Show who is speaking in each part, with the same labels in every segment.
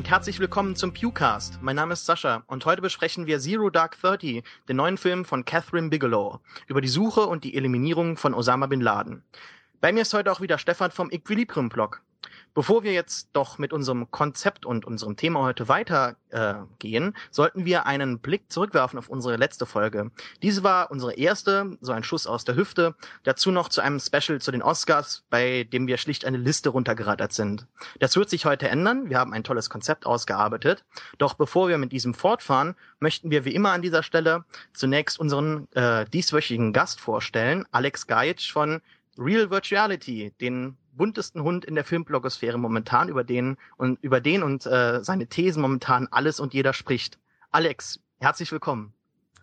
Speaker 1: und herzlich willkommen zum Pewcast. Mein Name ist Sascha und heute besprechen wir Zero Dark Thirty, den neuen Film von Catherine Bigelow, über die Suche und die Eliminierung von Osama Bin Laden. Bei mir ist heute auch wieder Stefan vom Equilibrium-Blog. Bevor wir jetzt doch mit unserem Konzept und unserem Thema heute weitergehen, äh, sollten wir einen Blick zurückwerfen auf unsere letzte Folge. Diese war unsere erste, so ein Schuss aus der Hüfte, dazu noch zu einem Special zu den Oscars, bei dem wir schlicht eine Liste runtergerattert sind. Das wird sich heute ändern, wir haben ein tolles Konzept ausgearbeitet, doch bevor wir mit diesem fortfahren, möchten wir wie immer an dieser Stelle zunächst unseren äh, dieswöchigen Gast vorstellen, Alex Geitsch von Real Virtuality, den buntesten Hund in der Filmblogosphäre momentan, über den und über den und äh, seine Thesen momentan alles und jeder spricht. Alex, herzlich willkommen.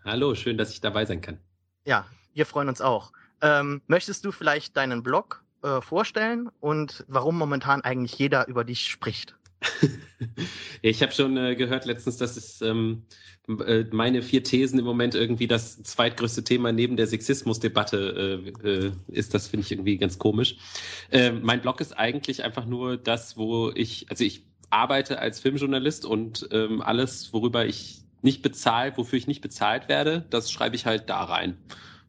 Speaker 2: Hallo, schön, dass ich dabei sein kann.
Speaker 1: Ja, wir freuen uns auch. Ähm, möchtest du vielleicht deinen Blog äh, vorstellen und warum momentan eigentlich jeder über dich spricht?
Speaker 2: ich habe schon äh, gehört letztens, dass es ähm, äh, meine vier Thesen im Moment irgendwie das zweitgrößte Thema neben der Sexismusdebatte äh, äh, ist. Das finde ich irgendwie ganz komisch. Ähm, mein Blog ist eigentlich einfach nur das, wo ich, also ich arbeite als Filmjournalist und ähm, alles, worüber ich nicht bezahlt, wofür ich nicht bezahlt werde, das schreibe ich halt da rein.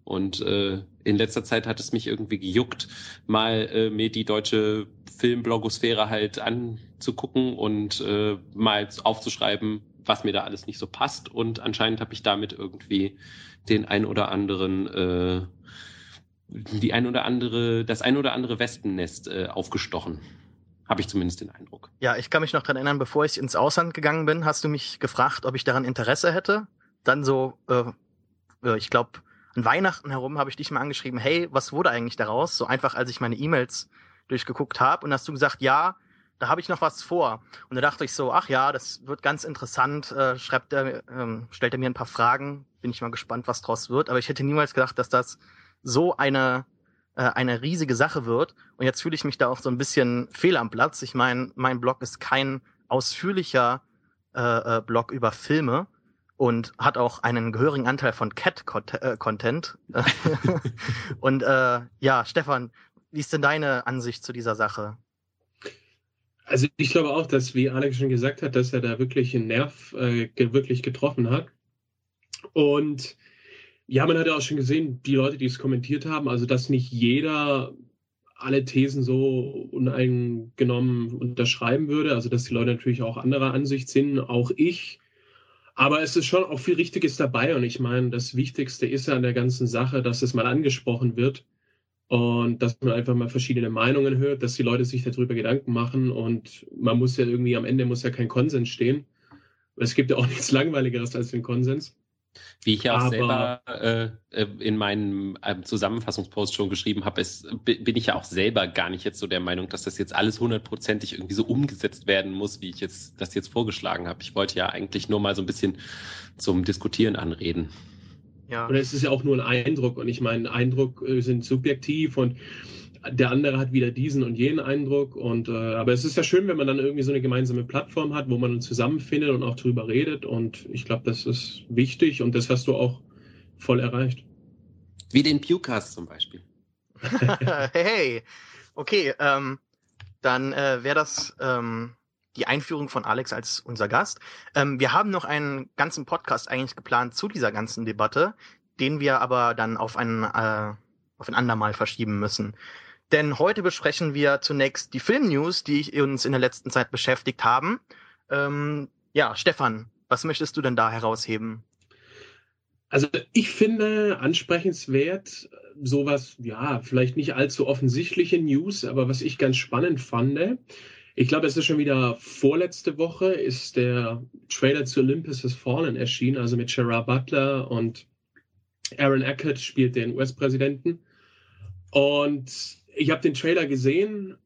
Speaker 2: Und äh, in letzter Zeit hat es mich irgendwie gejuckt, mal äh, mir die deutsche Filmblogosphäre halt anzugucken und äh, mal aufzuschreiben, was mir da alles nicht so passt. Und anscheinend habe ich damit irgendwie den ein oder anderen, äh, die ein oder andere, das ein oder andere Wespennest äh, aufgestochen. Habe ich zumindest den Eindruck.
Speaker 1: Ja, ich kann mich noch daran erinnern, bevor ich ins Ausland gegangen bin, hast du mich gefragt, ob ich daran Interesse hätte. Dann so, äh, äh ich glaube, an Weihnachten herum habe ich dich mal angeschrieben, hey, was wurde eigentlich daraus? So einfach, als ich meine E-Mails durchgeguckt habe. Und hast du gesagt, ja, da habe ich noch was vor. Und da dachte ich so, ach ja, das wird ganz interessant. Äh, schreibt er, ähm, stellt er mir ein paar Fragen. Bin ich mal gespannt, was draus wird. Aber ich hätte niemals gedacht, dass das so eine äh, eine riesige Sache wird. Und jetzt fühle ich mich da auch so ein bisschen fehl am Platz. Ich meine, mein Blog ist kein ausführlicher äh, äh, Blog über Filme, und hat auch einen gehörigen Anteil von Cat-Content. Äh, und äh, ja, Stefan, wie ist denn deine Ansicht zu dieser Sache?
Speaker 3: Also ich glaube auch, dass, wie Alex schon gesagt hat, dass er da wirklich einen Nerv äh, wirklich getroffen hat. Und ja, man hat ja auch schon gesehen, die Leute, die es kommentiert haben, also dass nicht jeder alle Thesen so uneingenommen unterschreiben würde, also dass die Leute natürlich auch anderer Ansicht sind, auch ich aber es ist schon auch viel Richtiges dabei. Und ich meine, das Wichtigste ist ja an der ganzen Sache, dass es mal angesprochen wird und dass man einfach mal verschiedene Meinungen hört, dass die Leute sich darüber Gedanken machen. Und man muss ja irgendwie am Ende muss ja kein Konsens stehen. Es gibt ja auch nichts Langweiligeres als den Konsens.
Speaker 2: Wie ich ja auch Aber, selber äh, äh, in meinem äh, Zusammenfassungspost schon geschrieben habe, bin ich ja auch selber gar nicht jetzt so der Meinung, dass das jetzt alles hundertprozentig irgendwie so umgesetzt werden muss, wie ich jetzt das jetzt vorgeschlagen habe. Ich wollte ja eigentlich nur mal so ein bisschen zum Diskutieren anreden.
Speaker 3: Ja. Und es ist ja auch nur ein Eindruck und ich meine, Eindruck äh, sind subjektiv und der andere hat wieder diesen und jenen Eindruck. Und äh, aber es ist ja schön, wenn man dann irgendwie so eine gemeinsame Plattform hat, wo man zusammenfindet und auch drüber redet. Und ich glaube, das ist wichtig und das hast du auch voll erreicht.
Speaker 2: Wie den Pewcast zum Beispiel.
Speaker 1: hey, okay, ähm, dann äh, wäre das ähm, die Einführung von Alex als unser Gast. Ähm, wir haben noch einen ganzen Podcast eigentlich geplant zu dieser ganzen Debatte, den wir aber dann auf ein, äh, auf ein andermal verschieben müssen. Denn heute besprechen wir zunächst die Filmnews, die uns in der letzten Zeit beschäftigt haben. Ähm, ja, Stefan, was möchtest du denn da herausheben?
Speaker 3: Also ich finde ansprechendenswert sowas, ja, vielleicht nicht allzu offensichtliche News, aber was ich ganz spannend fand, ich glaube, es ist schon wieder vorletzte Woche, ist der Trailer zu Olympus Has Fallen erschienen, also mit Gerard Butler und Aaron Eckert spielt den US-Präsidenten. Und ich habe den Trailer gesehen.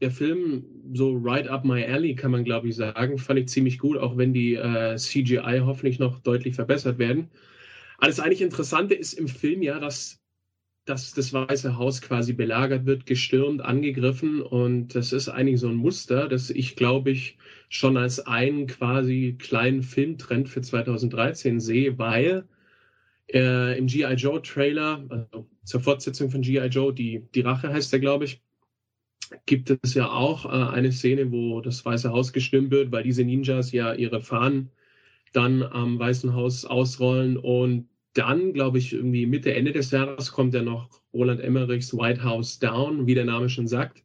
Speaker 3: Der Film, so right up my alley, kann man glaube ich sagen, fand ich ziemlich gut, auch wenn die äh, CGI hoffentlich noch deutlich verbessert werden. Das eigentlich Interessante ist im Film ja, dass, dass das Weiße Haus quasi belagert wird, gestürmt, angegriffen. Und das ist eigentlich so ein Muster, das ich glaube ich schon als einen quasi kleinen Filmtrend für 2013 sehe, weil äh, im G.I. Joe Trailer, also zur Fortsetzung von G.I. Joe, die, die Rache heißt der, glaube ich, gibt es ja auch äh, eine Szene, wo das Weiße Haus gestimmt wird, weil diese Ninjas ja ihre Fahnen dann am Weißen Haus ausrollen und dann, glaube ich, irgendwie Mitte, Ende des Jahres kommt ja noch Roland Emmerichs White House Down, wie der Name schon sagt.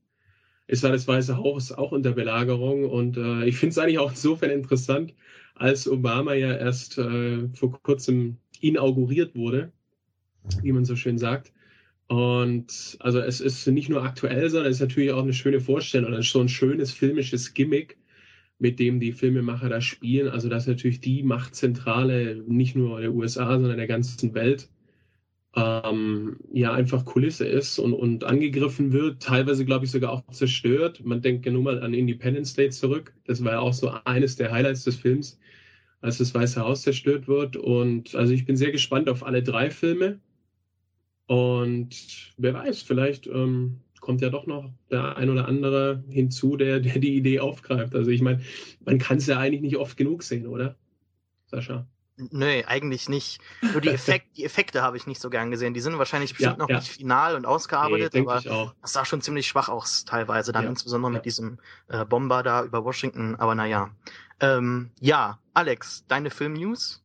Speaker 3: Es war das Weiße Haus auch unter Belagerung und äh, ich finde es eigentlich auch insofern interessant, als Obama ja erst äh, vor kurzem inauguriert wurde, wie man so schön sagt. Und also es ist nicht nur aktuell, sondern es ist natürlich auch eine schöne Vorstellung, so ein schönes filmisches Gimmick, mit dem die Filmemacher da spielen. Also dass natürlich die Machtzentrale nicht nur der USA, sondern der ganzen Welt ähm, ja einfach Kulisse ist und, und angegriffen wird, teilweise glaube ich sogar auch zerstört. Man denkt ja nur mal an Independence Day zurück. Das war ja auch so eines der Highlights des Films, als das Weiße Haus zerstört wird. Und also ich bin sehr gespannt auf alle drei Filme. Und wer weiß, vielleicht ähm, kommt ja doch noch der ein oder andere hinzu, der, der die Idee aufgreift. Also ich meine, man kann es ja eigentlich nicht oft genug sehen, oder? Sascha?
Speaker 1: Nö, eigentlich nicht. Nur die, Effekt, die Effekte habe ich nicht so gern gesehen. Die sind wahrscheinlich bestimmt ja, noch ja. nicht final und ausgearbeitet, nee, aber das sah schon ziemlich schwach aus teilweise, dann ja, insbesondere mit diesem äh, Bomber da über Washington. Aber naja. Ähm, ja, Alex, deine Film-News?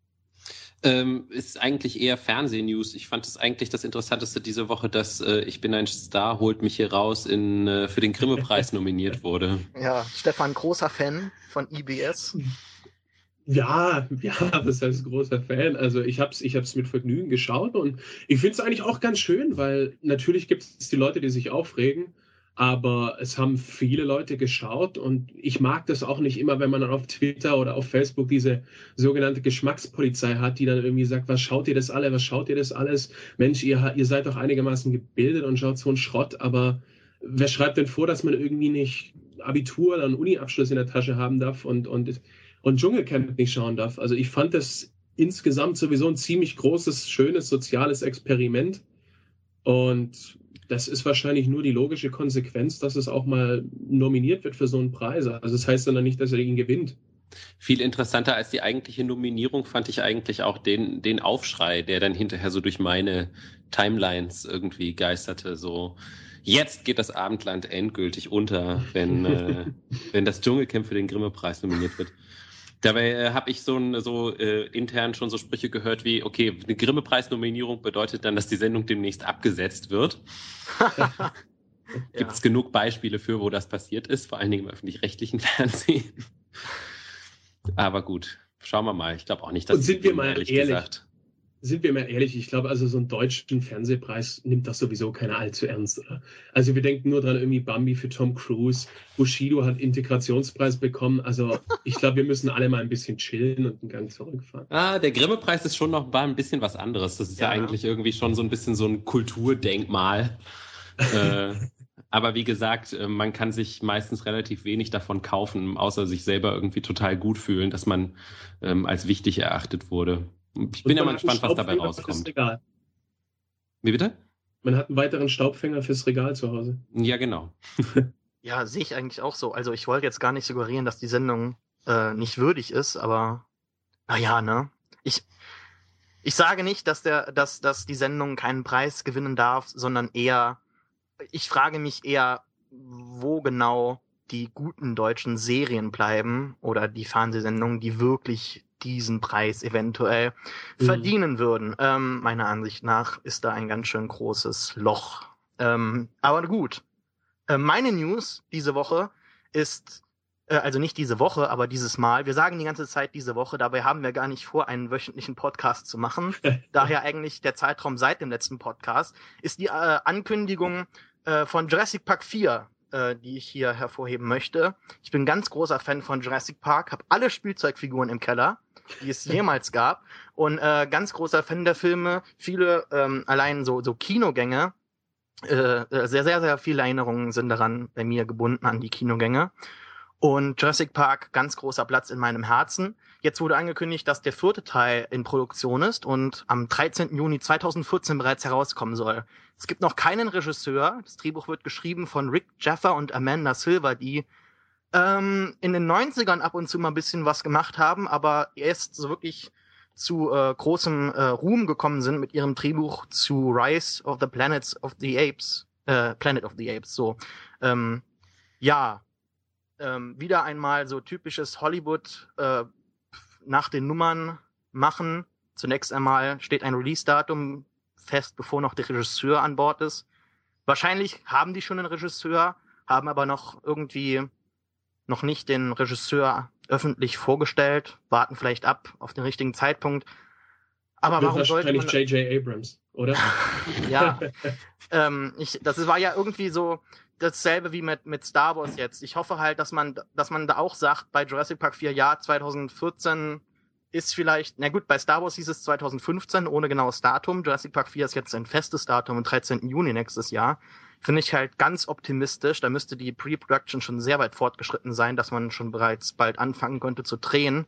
Speaker 2: Ähm, ist eigentlich eher Fernsehnews. Ich fand es eigentlich das Interessanteste diese Woche, dass äh, Ich bin ein Star, holt mich hier raus, in, äh, für den Grimme-Preis nominiert wurde.
Speaker 1: Ja, Stefan, großer Fan von IBS.
Speaker 3: Ja, ja, das heißt großer Fan. Also ich habe es ich hab's mit Vergnügen geschaut und ich finde es eigentlich auch ganz schön, weil natürlich gibt es die Leute, die sich aufregen aber es haben viele Leute geschaut und ich mag das auch nicht immer, wenn man dann auf Twitter oder auf Facebook diese sogenannte Geschmackspolizei hat, die dann irgendwie sagt, was schaut ihr das alle, was schaut ihr das alles? Mensch, ihr, ihr seid doch einigermaßen gebildet und schaut so einen Schrott, aber wer schreibt denn vor, dass man irgendwie nicht Abitur oder einen Uni-Abschluss in der Tasche haben darf und, und, und Dschungelcamp nicht schauen darf? Also ich fand das insgesamt sowieso ein ziemlich großes, schönes soziales Experiment und das ist wahrscheinlich nur die logische Konsequenz, dass es auch mal nominiert wird für so einen Preis. Also das heißt dann nicht, dass er ihn gewinnt.
Speaker 2: Viel interessanter als die eigentliche Nominierung fand ich eigentlich auch den, den Aufschrei, der dann hinterher so durch meine Timelines irgendwie geisterte. So, jetzt geht das Abendland endgültig unter, wenn, äh, wenn das Dschungelcamp für den Grimme-Preis nominiert wird. Dabei äh, habe ich so, ein, so äh, intern schon so Sprüche gehört wie, okay, eine Grimme-Preis-Nominierung bedeutet dann, dass die Sendung demnächst abgesetzt wird. Gibt es ja. genug Beispiele für, wo das passiert ist, vor allen Dingen im öffentlich-rechtlichen Fernsehen. Aber gut, schauen wir mal. Ich glaube auch nicht, dass
Speaker 3: Und sind wir mal ehrlich, ehrlich gesagt sind wir mal ehrlich, ich glaube, also so einen deutschen Fernsehpreis nimmt das sowieso keiner allzu ernst. Oder? Also wir denken nur dran, irgendwie Bambi für Tom Cruise, Bushido hat Integrationspreis bekommen. Also ich glaube, wir müssen alle mal ein bisschen chillen und einen Gang zurückfahren.
Speaker 2: Ah, der Grimme-Preis ist schon noch ein bisschen was anderes. Das ist ja, ja eigentlich irgendwie schon so ein bisschen so ein Kulturdenkmal. äh, aber wie gesagt, äh, man kann sich meistens relativ wenig davon kaufen, außer sich selber irgendwie total gut fühlen, dass man ähm, als wichtig erachtet wurde. Ich bin ja mal gespannt, was dabei rauskommt. Wie bitte?
Speaker 3: Man hat einen weiteren Staubfänger fürs Regal zu Hause.
Speaker 2: Ja, genau.
Speaker 1: ja, sehe ich eigentlich auch so. Also ich wollte jetzt gar nicht suggerieren, dass die Sendung äh, nicht würdig ist, aber naja, ne? Ich, ich sage nicht, dass, der, dass, dass die Sendung keinen Preis gewinnen darf, sondern eher, ich frage mich eher, wo genau die guten deutschen Serien bleiben oder die Fernsehsendungen, die wirklich diesen Preis eventuell mhm. verdienen würden. Ähm, meiner Ansicht nach ist da ein ganz schön großes Loch. Ähm, aber gut. Äh, meine News diese Woche ist, äh, also nicht diese Woche, aber dieses Mal. Wir sagen die ganze Zeit diese Woche, dabei haben wir gar nicht vor, einen wöchentlichen Podcast zu machen. Daher eigentlich der Zeitraum seit dem letzten Podcast ist die äh, Ankündigung äh, von Jurassic Park 4 äh, die ich hier hervorheben möchte. Ich bin ganz großer Fan von Jurassic Park, habe alle Spielzeugfiguren im Keller die es jemals gab. Und äh, ganz großer Fan der Filme, viele ähm, allein so, so Kinogänge, äh, sehr, sehr, sehr viele Erinnerungen sind daran bei mir gebunden an die Kinogänge. Und Jurassic Park, ganz großer Platz in meinem Herzen. Jetzt wurde angekündigt, dass der vierte Teil in Produktion ist und am 13. Juni 2014 bereits herauskommen soll. Es gibt noch keinen Regisseur. Das Drehbuch wird geschrieben von Rick Jaffa und Amanda Silver, die ähm, in den 90ern ab und zu mal ein bisschen was gemacht haben, aber erst so wirklich zu äh, großem äh, Ruhm gekommen sind mit ihrem Drehbuch zu Rise of the Planets of the Apes, äh, Planet of the Apes, so. Ähm, Ja, ähm, wieder einmal so typisches Hollywood äh, nach den Nummern machen. Zunächst einmal steht ein Release-Datum fest, bevor noch der Regisseur an Bord ist. Wahrscheinlich haben die schon einen Regisseur, haben aber noch irgendwie noch nicht den Regisseur öffentlich vorgestellt, warten vielleicht ab auf den richtigen Zeitpunkt. Aber warum sollte man...
Speaker 3: J.J. Abrams, oder?
Speaker 1: ja, ähm, ich, das war ja irgendwie so dasselbe wie mit, mit Star Wars jetzt. Ich hoffe halt, dass man, dass man da auch sagt, bei Jurassic Park 4, ja, 2014 ist vielleicht, na gut, bei Star Wars hieß es 2015 ohne genaues Datum. Jurassic Park 4 ist jetzt ein festes Datum am 13. Juni nächstes Jahr. Finde ich halt ganz optimistisch. Da müsste die Pre-Production schon sehr weit fortgeschritten sein, dass man schon bereits bald anfangen könnte zu drehen.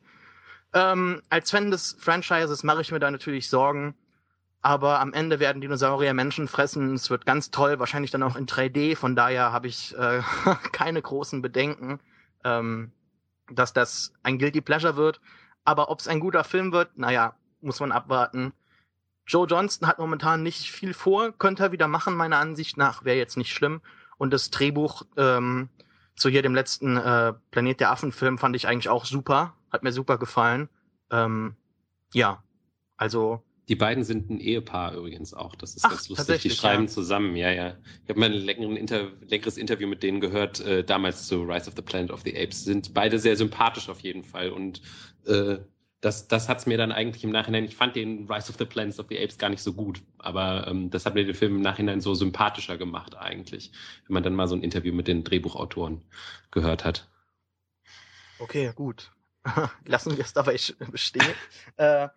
Speaker 1: Ähm, als Fan des Franchises mache ich mir da natürlich Sorgen. Aber am Ende werden Dinosaurier Menschen fressen. Es wird ganz toll, wahrscheinlich dann auch in 3D. Von daher habe ich äh, keine großen Bedenken, ähm, dass das ein Guilty Pleasure wird. Aber ob es ein guter Film wird, naja, muss man abwarten. Joe Johnston hat momentan nicht viel vor, könnte er wieder machen, meiner Ansicht nach, wäre jetzt nicht schlimm. Und das Drehbuch ähm, zu hier dem letzten äh, Planet der Affen-Film fand ich eigentlich auch super, hat mir super gefallen. Ähm, ja, also
Speaker 2: die beiden sind ein Ehepaar übrigens auch. Das ist Ach, ganz lustig. Die schreiben ja. zusammen, ja, ja. Ich habe mal ein Inter leckeres Interview mit denen gehört, äh, damals zu Rise of the Planet of the Apes. Sind beide sehr sympathisch auf jeden Fall. Und äh, das, das hat es mir dann eigentlich im Nachhinein, ich fand den Rise of the Planet of the Apes gar nicht so gut, aber ähm, das hat mir den Film im Nachhinein so sympathischer gemacht eigentlich, wenn man dann mal so ein Interview mit den Drehbuchautoren gehört hat.
Speaker 1: Okay, gut. Lassen wir es dabei bestehen. äh,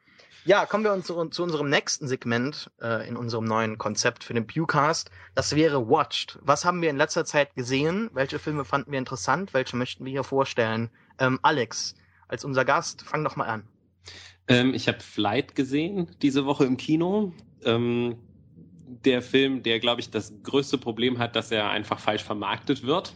Speaker 1: ja, kommen wir uns zu, zu unserem nächsten Segment äh, in unserem neuen Konzept für den Pewcast. Das wäre Watched. Was haben wir in letzter Zeit gesehen? Welche Filme fanden wir interessant? Welche möchten wir hier vorstellen? Ähm, Alex, als unser Gast, fang doch mal an.
Speaker 2: Ähm, ich habe Flight gesehen diese Woche im Kino. Ähm, der Film, der, glaube ich, das größte Problem hat, dass er einfach falsch vermarktet wird.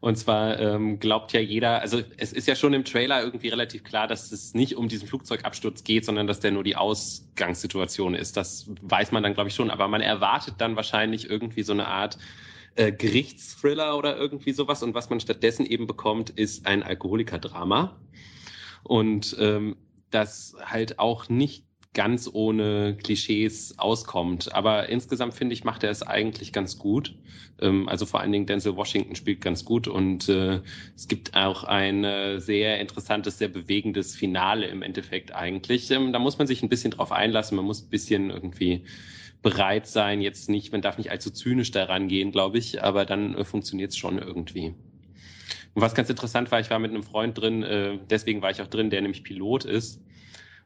Speaker 2: Und zwar ähm, glaubt ja jeder, also es ist ja schon im Trailer irgendwie relativ klar, dass es nicht um diesen Flugzeugabsturz geht, sondern dass der nur die Ausgangssituation ist. Das weiß man dann, glaube ich, schon. Aber man erwartet dann wahrscheinlich irgendwie so eine Art äh, Gerichtsthriller oder irgendwie sowas. Und was man stattdessen eben bekommt, ist ein Alkoholikerdrama. Und ähm, das halt auch nicht ganz ohne Klischees auskommt. Aber insgesamt finde ich, macht er es eigentlich ganz gut. Ähm, also vor allen Dingen Denzel Washington spielt ganz gut und äh, es gibt auch ein äh, sehr interessantes, sehr bewegendes Finale im Endeffekt eigentlich. Ähm, da muss man sich ein bisschen drauf einlassen, man muss ein bisschen irgendwie bereit sein, jetzt nicht, man darf nicht allzu zynisch daran gehen, glaube ich, aber dann äh, funktioniert es schon irgendwie. Und was ganz interessant war, ich war mit einem Freund drin, äh, deswegen war ich auch drin, der nämlich Pilot ist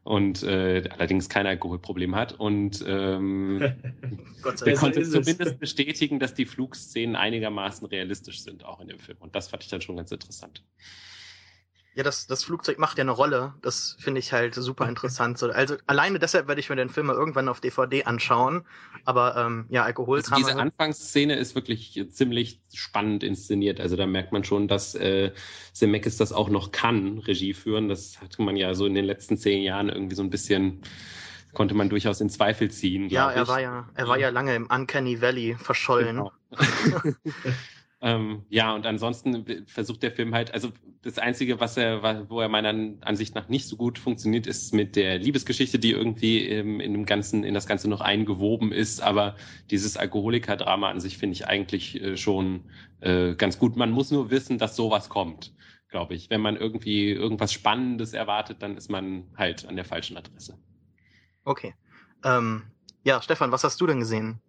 Speaker 2: und äh, allerdings kein Alkoholproblem hat. Und ähm, der konnte zumindest bestätigen, dass die Flugszenen einigermaßen realistisch sind, auch in dem Film. Und das fand ich dann schon ganz interessant.
Speaker 1: Ja, das, das Flugzeug macht ja eine Rolle. Das finde ich halt super interessant. Also alleine deshalb werde ich mir den Film mal irgendwann auf DVD anschauen. Aber ähm, ja, Alkohol.
Speaker 2: Also diese Anfangsszene ist wirklich ziemlich spannend inszeniert. Also da merkt man schon, dass äh, Zemeckis das auch noch kann, Regie führen. Das hatte man ja so in den letzten zehn Jahren irgendwie so ein bisschen konnte man durchaus in Zweifel ziehen.
Speaker 1: Ja, er ich. war ja, er war ja lange im Uncanny Valley verschollen. Genau.
Speaker 2: Ähm, ja, und ansonsten versucht der Film halt, also das Einzige, was er, wo er meiner Ansicht nach nicht so gut funktioniert, ist mit der Liebesgeschichte, die irgendwie ähm, in dem Ganzen, in das Ganze noch eingewoben ist. Aber dieses Alkoholiker-Drama an sich finde ich eigentlich äh, schon äh, ganz gut. Man muss nur wissen, dass sowas kommt, glaube ich. Wenn man irgendwie irgendwas Spannendes erwartet, dann ist man halt an der falschen Adresse.
Speaker 1: Okay. Ähm, ja, Stefan, was hast du denn gesehen?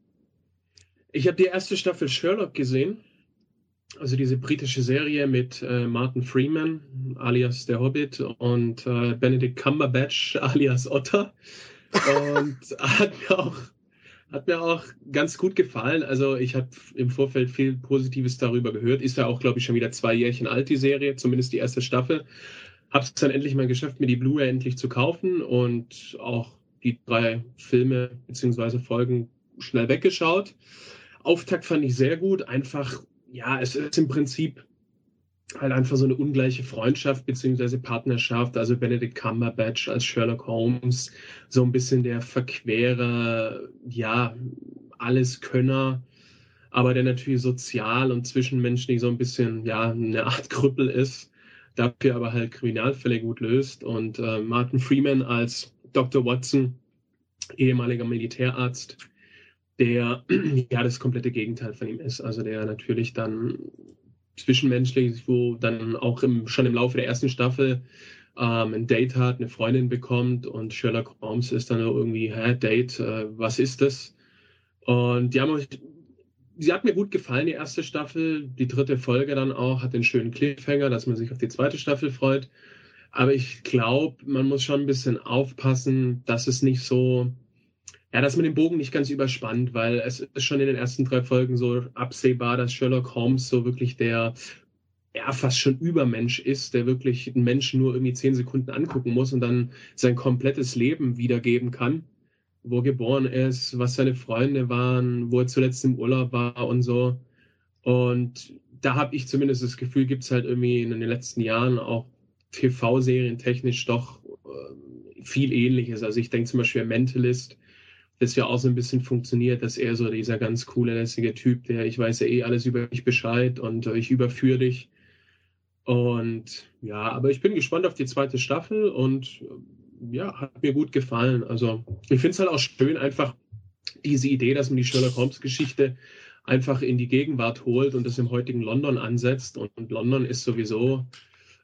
Speaker 3: Ich habe die erste Staffel Sherlock gesehen also diese britische Serie mit äh, Martin Freeman alias der Hobbit und äh, Benedict Cumberbatch alias Otter. Und hat mir auch hat mir auch ganz gut gefallen. Also ich habe im Vorfeld viel Positives darüber gehört. Ist ja auch, glaube ich, schon wieder zwei Jährchen alt, die Serie, zumindest die erste Staffel. Habe es dann endlich mal geschafft, mir die Blu-ray endlich zu kaufen und auch die drei Filme beziehungsweise Folgen schnell weggeschaut. Auftakt fand ich sehr gut, einfach ja, es ist im Prinzip halt einfach so eine ungleiche Freundschaft beziehungsweise Partnerschaft. Also Benedict Cumberbatch als Sherlock Holmes, so ein bisschen der Verquerer, ja, Alleskönner. aber der natürlich sozial und zwischenmenschlich so ein bisschen, ja, eine Art Krüppel ist, dafür aber halt Kriminalfälle gut löst. Und äh, Martin Freeman als Dr. Watson, ehemaliger Militärarzt, der ja das komplette Gegenteil von ihm ist. Also der natürlich dann zwischenmenschlich, wo dann auch im, schon im Laufe der ersten Staffel ähm, ein Date hat, eine Freundin bekommt und Sherlock Holmes ist dann irgendwie, hä, Date, äh, was ist das? Und die haben sie hat mir gut gefallen, die erste Staffel. Die dritte Folge dann auch hat den schönen Cliffhanger, dass man sich auf die zweite Staffel freut. Aber ich glaube, man muss schon ein bisschen aufpassen, dass es nicht so, ja, dass man den Bogen nicht ganz überspannt, weil es ist schon in den ersten drei Folgen so absehbar, dass Sherlock Holmes so wirklich der, ja, fast schon Übermensch ist, der wirklich einen Menschen nur irgendwie zehn Sekunden angucken muss und dann sein komplettes Leben wiedergeben kann wo er geboren ist, was seine Freunde waren, wo er zuletzt im Urlaub war und so. Und da habe ich zumindest das Gefühl, gibt es halt irgendwie in den letzten Jahren auch TV-Serien technisch doch äh, viel ähnliches. Also ich denke zum Beispiel Mentalist, das ja auch so ein bisschen funktioniert, dass er so dieser ganz coole, lässige Typ, der ich weiß ja eh alles über dich Bescheid und äh, ich überführe dich. Und ja, aber ich bin gespannt auf die zweite Staffel und ja, hat mir gut gefallen. Also ich finde es halt auch schön, einfach diese Idee, dass man die Sherlock Holmes-Geschichte einfach in die Gegenwart holt und das im heutigen London ansetzt. Und, und London ist sowieso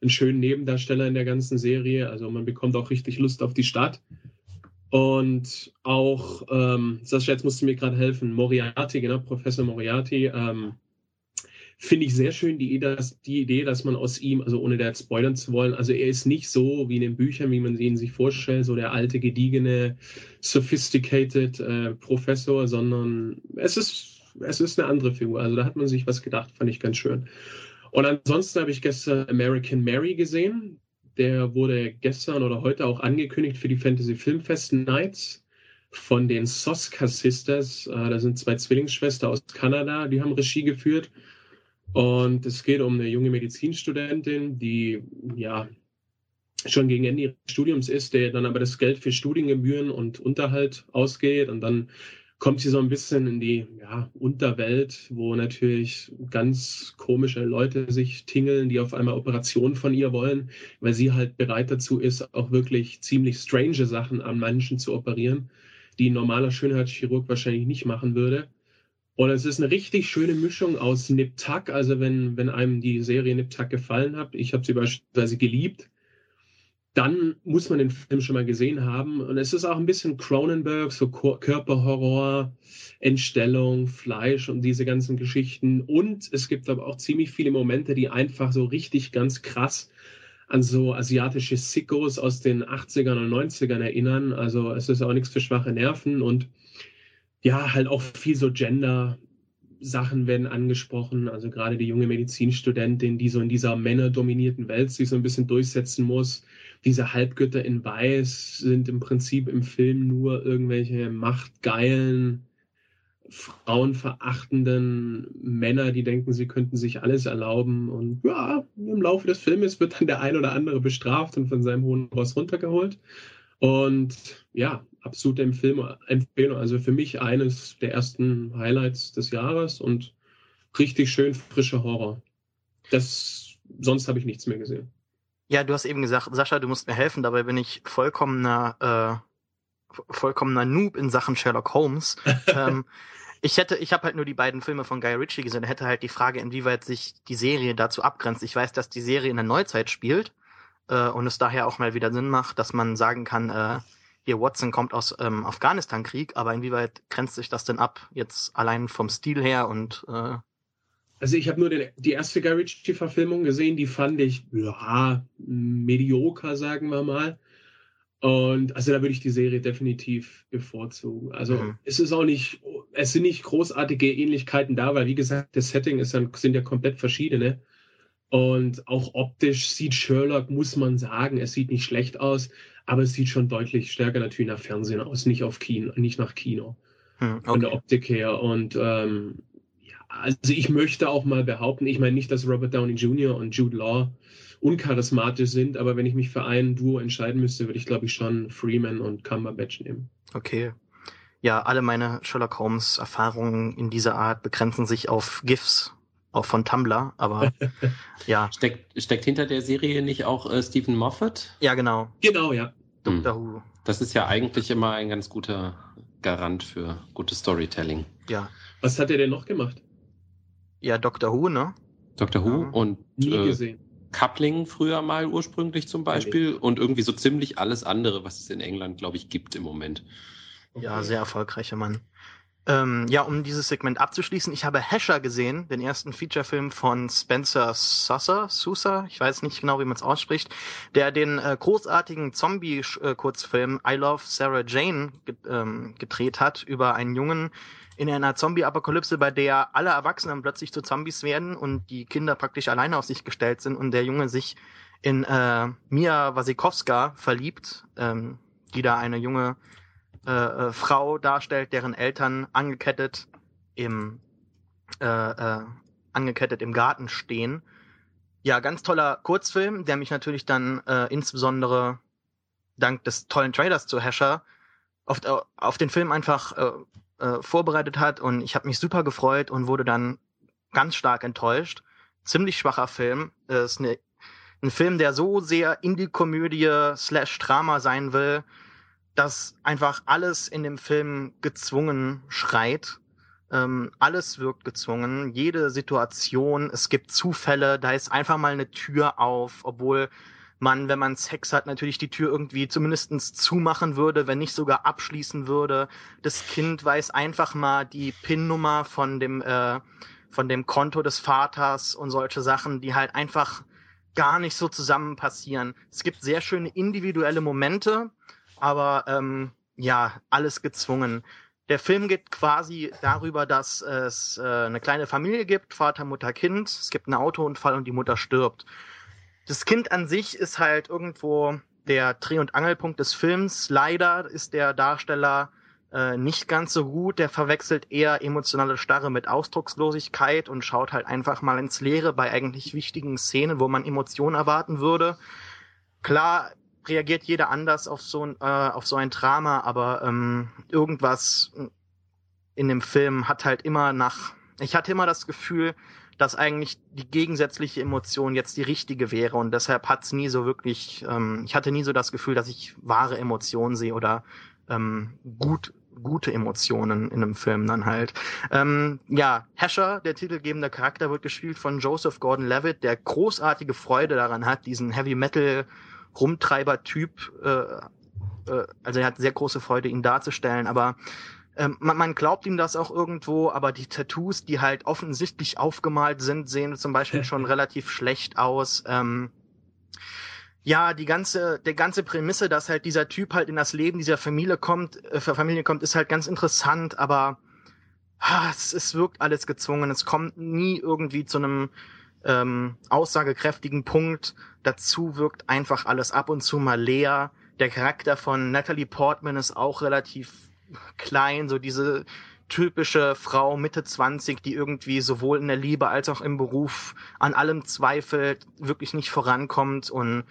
Speaker 3: ein schöner Nebendarsteller in der ganzen Serie. Also man bekommt auch richtig Lust auf die Stadt. Und auch, ähm, Sascha, jetzt musst du mir gerade helfen, Moriarty, genau, Professor Moriarty, ähm, finde ich sehr schön die, dass, die Idee, dass man aus ihm, also ohne da jetzt spoilern zu wollen, also er ist nicht so wie in den Büchern, wie man ihn sich vorstellt, so der alte, gediegene, sophisticated äh, Professor, sondern es ist, es ist eine andere Figur. Also da hat man sich was gedacht, fand ich ganz schön. Und ansonsten habe ich gestern American Mary gesehen. Der wurde gestern oder heute auch angekündigt für die Fantasy Filmfest Nights von den Soska Sisters. Äh, da sind zwei Zwillingsschwestern aus Kanada, die haben Regie geführt. Und es geht um eine junge Medizinstudentin, die ja schon gegen Ende ihres Studiums ist, der dann aber das Geld für Studiengebühren und Unterhalt ausgeht. Und dann kommt sie so ein bisschen in die ja, Unterwelt, wo natürlich ganz komische Leute sich tingeln, die auf einmal Operationen von ihr wollen, weil sie halt bereit dazu ist, auch wirklich ziemlich strange Sachen an Menschen zu operieren, die ein normaler Schönheitschirurg wahrscheinlich nicht machen würde. Und es ist eine richtig schöne Mischung aus Nip Tuck. Also wenn, wenn einem die Serie Nip Tuck gefallen hat, ich habe sie beispielsweise geliebt, dann muss man den Film schon mal gesehen haben. Und es ist auch ein bisschen Cronenberg, so Körperhorror, Entstellung, Fleisch und diese ganzen Geschichten. Und es gibt aber auch ziemlich viele Momente, die einfach so richtig ganz krass an so asiatische Sickos aus den 80ern und 90ern erinnern. Also es ist auch nichts für schwache Nerven und ja, halt auch viel so Gender. Sachen werden angesprochen, also gerade die junge Medizinstudentin, die so in dieser männerdominierten Welt sich so ein bisschen durchsetzen muss. Diese Halbgötter in Weiß sind im Prinzip im Film nur irgendwelche machtgeilen, frauenverachtenden Männer, die denken, sie könnten sich alles erlauben. Und ja, im Laufe des Filmes wird dann der ein oder andere bestraft und von seinem hohen Ross runtergeholt. Und ja, absolute Empfehlung. Also für mich eines der ersten Highlights des Jahres und richtig schön frischer Horror. Das, sonst habe ich nichts mehr gesehen.
Speaker 1: Ja, du hast eben gesagt, Sascha, du musst mir helfen. Dabei bin ich vollkommener, äh, vollkommener Noob in Sachen Sherlock Holmes. ähm, ich hätte, ich habe halt nur die beiden Filme von Guy Ritchie gesehen. Hätte halt die Frage, inwieweit sich die Serie dazu abgrenzt. Ich weiß, dass die Serie in der Neuzeit spielt äh, und es daher auch mal wieder Sinn macht, dass man sagen kann, äh, hier Watson kommt aus ähm, Afghanistan-Krieg, aber inwieweit grenzt sich das denn ab, jetzt allein vom Stil her und äh
Speaker 3: also ich habe nur den, die erste Guy Ritchie-Verfilmung gesehen, die fand ich, ja, medioker, sagen wir mal. Und also da würde ich die Serie definitiv bevorzugen. Also mhm. es ist auch nicht, es sind nicht großartige Ähnlichkeiten da, weil wie gesagt, das Setting ist dann, sind ja komplett verschiedene. Und auch optisch sieht Sherlock, muss man sagen, es sieht nicht schlecht aus, aber es sieht schon deutlich stärker natürlich nach Fernsehen aus, nicht auf Kino, nicht nach Kino. Hm, okay. Von der Optik her. Und ähm, also ich möchte auch mal behaupten, ich meine nicht, dass Robert Downey Jr. und Jude Law uncharismatisch sind, aber wenn ich mich für ein Duo entscheiden müsste, würde ich glaube ich schon Freeman und Cumberbatch nehmen.
Speaker 1: Okay. ja, alle meine Sherlock Holmes Erfahrungen in dieser Art begrenzen sich auf GIFs, auch von Tumblr, aber ja.
Speaker 2: Steckt, steckt hinter der Serie nicht auch äh, Stephen Moffat?
Speaker 1: Ja, genau.
Speaker 3: Genau, ja.
Speaker 2: Dr. Hm. Who. Das ist ja eigentlich immer ein ganz guter Garant für gutes Storytelling.
Speaker 1: Ja.
Speaker 3: Was hat er denn noch gemacht?
Speaker 1: Ja, Dr. Who, ne?
Speaker 2: Dr. Who ja. und
Speaker 3: Nie äh, gesehen.
Speaker 2: Coupling früher mal ursprünglich zum Beispiel okay. und irgendwie so ziemlich alles andere, was es in England, glaube ich, gibt im Moment.
Speaker 1: Okay. Ja, sehr erfolgreicher Mann. Ähm, ja, um dieses Segment abzuschließen, ich habe Hesher gesehen, den ersten Featurefilm von Spencer Susser, Sousa, ich weiß nicht genau, wie man es ausspricht, der den äh, großartigen Zombie-Kurzfilm I Love Sarah Jane ähm, gedreht hat über einen Jungen in einer Zombie-Apokalypse, bei der alle Erwachsenen plötzlich zu Zombies werden und die Kinder praktisch alleine auf sich gestellt sind und der Junge sich in äh, Mia Wasikowska verliebt, ähm, die da eine junge äh, äh, Frau darstellt, deren Eltern angekettet im äh, äh, angekettet im Garten stehen. Ja, ganz toller Kurzfilm, der mich natürlich dann äh, insbesondere dank des tollen Trailers zu Hesher auf, äh, auf den Film einfach äh, äh, vorbereitet hat und ich habe mich super gefreut und wurde dann ganz stark enttäuscht. Ziemlich schwacher Film. Es ist eine, ein Film, der so sehr Indie-Komödie slash Drama sein will, dass einfach alles in dem Film gezwungen schreit. Ähm, alles wirkt gezwungen, jede Situation, es gibt Zufälle, da ist einfach mal eine Tür auf, obwohl man, wenn man Sex hat, natürlich die Tür irgendwie zumindestens zumachen würde, wenn nicht sogar abschließen würde. Das Kind weiß einfach mal die PIN-Nummer von dem, äh, von dem Konto des Vaters und solche Sachen, die halt einfach gar nicht so zusammen passieren. Es gibt sehr schöne individuelle Momente, aber ähm, ja, alles gezwungen. Der Film geht quasi darüber, dass es äh, eine kleine Familie gibt, Vater, Mutter, Kind. Es gibt einen Autounfall und die Mutter stirbt. Das Kind an sich ist halt irgendwo der Dreh- und Angelpunkt des Films. Leider ist der Darsteller äh, nicht ganz so gut. Der verwechselt eher emotionale Starre mit Ausdruckslosigkeit und schaut halt einfach mal ins Leere bei eigentlich wichtigen Szenen, wo man Emotionen erwarten würde. Klar reagiert jeder anders auf so ein, äh, auf so ein Drama, aber ähm, irgendwas in dem Film hat halt immer nach. Ich hatte immer das Gefühl, dass eigentlich die gegensätzliche Emotion jetzt die richtige wäre und deshalb hat's nie so wirklich. Ähm, ich hatte nie so das Gefühl, dass ich wahre Emotionen sehe oder ähm, gut gute Emotionen in einem Film dann halt. Ähm, ja, Hesher, der titelgebende Charakter, wird gespielt von Joseph Gordon-Levitt, der großartige Freude daran hat, diesen Heavy Metal Rumtreiber-Typ, äh, äh, also er hat sehr große Freude, ihn darzustellen, aber ähm, man, man glaubt ihm das auch irgendwo, aber die Tattoos, die halt offensichtlich aufgemalt sind, sehen zum Beispiel schon relativ schlecht aus. Ähm, ja, die ganze, der ganze Prämisse, dass halt dieser Typ halt in das Leben dieser Familie kommt, äh, Familie kommt, ist halt ganz interessant, aber ah, es, es wirkt alles gezwungen. Es kommt nie irgendwie zu einem ähm, aussagekräftigen Punkt. Dazu wirkt einfach alles ab und zu mal leer. Der Charakter von Natalie Portman ist auch relativ klein, so diese typische Frau Mitte 20, die irgendwie sowohl in der Liebe als auch im Beruf an allem zweifelt, wirklich nicht vorankommt und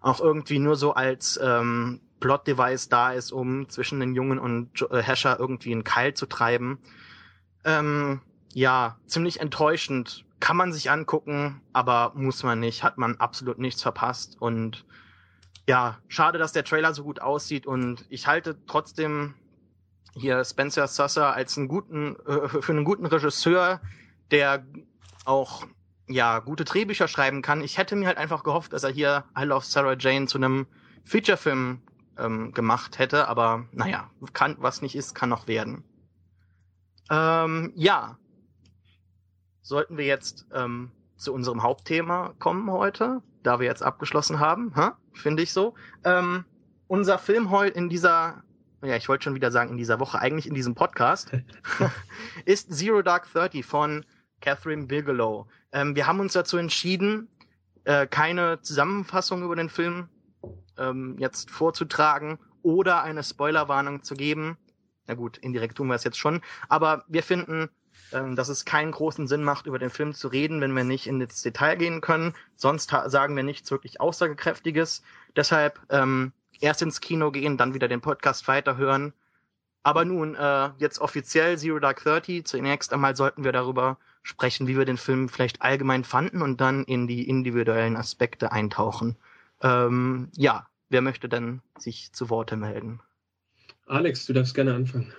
Speaker 1: auch irgendwie nur so als ähm, Plot-Device da ist, um zwischen den Jungen und äh, Hescher irgendwie einen Keil zu treiben. Ähm, ja, ziemlich enttäuschend. Kann man sich angucken, aber muss man nicht, hat man absolut nichts verpasst. Und ja, schade, dass der Trailer so gut aussieht. Und ich halte trotzdem hier Spencer Susser als einen guten, äh, für einen guten Regisseur, der auch ja gute Drehbücher schreiben kann. Ich hätte mir halt einfach gehofft, dass er hier I Love Sarah Jane zu einem Featurefilm ähm, gemacht hätte, aber naja, kann, was nicht ist, kann noch werden. Ähm, ja, sollten wir jetzt ähm, zu unserem Hauptthema kommen heute, da wir jetzt abgeschlossen haben, finde ich so. Ähm, unser Film heute in dieser, ja, ich wollte schon wieder sagen in dieser Woche, eigentlich in diesem Podcast, ist Zero Dark Thirty von Catherine Bigelow. Ähm, wir haben uns dazu entschieden, äh, keine Zusammenfassung über den Film ähm, jetzt vorzutragen oder eine Spoilerwarnung zu geben. Na gut, indirekt tun wir es jetzt schon. Aber wir finden, ähm, dass es keinen großen Sinn macht, über den Film zu reden, wenn wir nicht in das Detail gehen können. Sonst sagen wir nichts wirklich Aussagekräftiges. Deshalb ähm, erst ins Kino gehen, dann wieder den Podcast weiterhören. Aber nun, äh, jetzt offiziell Zero Dark Thirty. Zunächst einmal sollten wir darüber sprechen, wie wir den Film vielleicht allgemein fanden und dann in die individuellen Aspekte eintauchen. Ähm, ja, wer möchte denn sich zu Worte melden?
Speaker 3: Alex, du darfst gerne anfangen.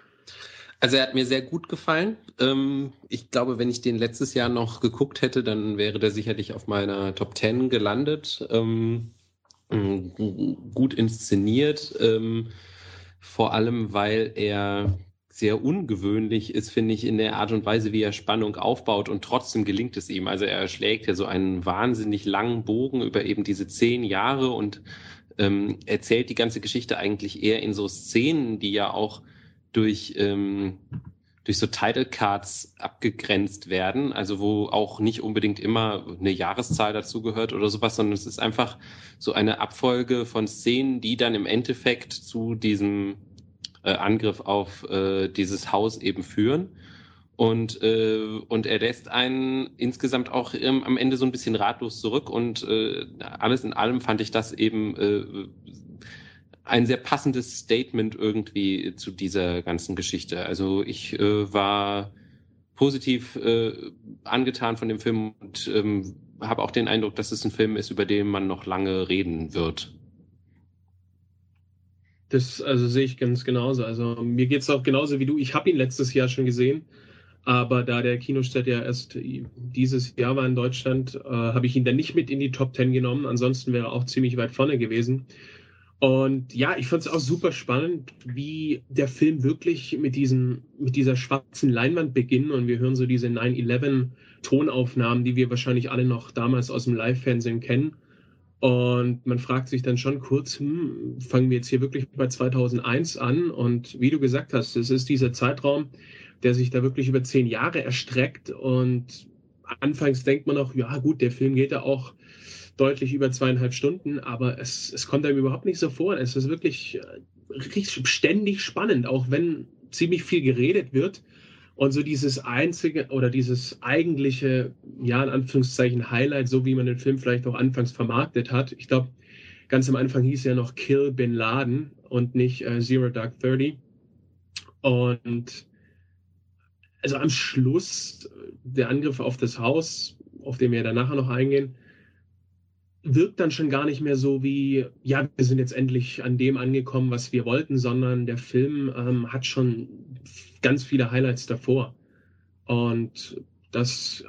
Speaker 2: Also er hat mir sehr gut gefallen. Ähm, ich glaube, wenn ich den letztes Jahr noch geguckt hätte, dann wäre der sicherlich auf meiner Top 10 gelandet. Ähm, gut inszeniert, ähm, vor allem weil er sehr ungewöhnlich ist, finde ich, in der Art und Weise, wie er Spannung aufbaut und trotzdem gelingt es ihm. Also er schlägt ja so einen wahnsinnig langen Bogen über eben diese zehn Jahre und ähm, erzählt die ganze Geschichte eigentlich eher in so Szenen, die ja auch durch, ähm, durch so Title Cards abgegrenzt werden, also wo auch nicht unbedingt immer eine Jahreszahl dazugehört oder sowas, sondern es ist einfach so eine Abfolge von Szenen, die dann im Endeffekt zu diesem äh, Angriff auf äh, dieses Haus eben führen. Und, äh, und er lässt einen insgesamt auch ähm, am Ende so ein bisschen ratlos zurück. Und äh, alles in allem fand ich das eben äh, ein sehr passendes Statement irgendwie zu dieser ganzen Geschichte. Also ich äh, war positiv äh, angetan von dem Film und ähm, habe auch den Eindruck, dass es ein Film ist, über den man noch lange reden wird.
Speaker 3: Das also sehe ich ganz genauso. Also mir geht es auch genauso wie du. Ich habe ihn letztes Jahr schon gesehen, aber da der Kinostart ja erst dieses Jahr war in Deutschland, äh, habe ich ihn dann nicht mit in die Top Ten genommen. Ansonsten wäre er auch ziemlich weit vorne gewesen. Und ja, ich fand es auch super spannend, wie der Film wirklich mit, diesen, mit dieser schwarzen Leinwand beginnt. Und wir hören so diese 9-11 Tonaufnahmen, die wir wahrscheinlich alle noch damals aus dem Live-Fernsehen kennen. Und man fragt sich dann schon kurz, hm, fangen wir jetzt hier wirklich bei 2001 an? Und wie du gesagt hast, es ist dieser Zeitraum, der sich da wirklich über zehn Jahre erstreckt. Und anfangs denkt man noch, ja gut, der Film geht ja auch deutlich über zweieinhalb Stunden, aber es, es kommt einem überhaupt nicht so vor. Es ist wirklich äh, richtig ständig spannend, auch wenn ziemlich viel geredet wird. Und so dieses einzige oder dieses eigentliche, ja, in Anführungszeichen Highlight, so wie man den Film vielleicht auch anfangs vermarktet hat. Ich glaube, ganz am Anfang hieß er noch Kill Bin Laden und nicht äh, Zero Dark Thirty. Und also am Schluss äh, der Angriff auf das Haus, auf den wir dann nachher noch eingehen, wirkt dann schon gar nicht mehr so wie, ja, wir sind jetzt endlich an dem angekommen, was wir wollten, sondern der Film ähm, hat schon ganz viele Highlights davor. Und das,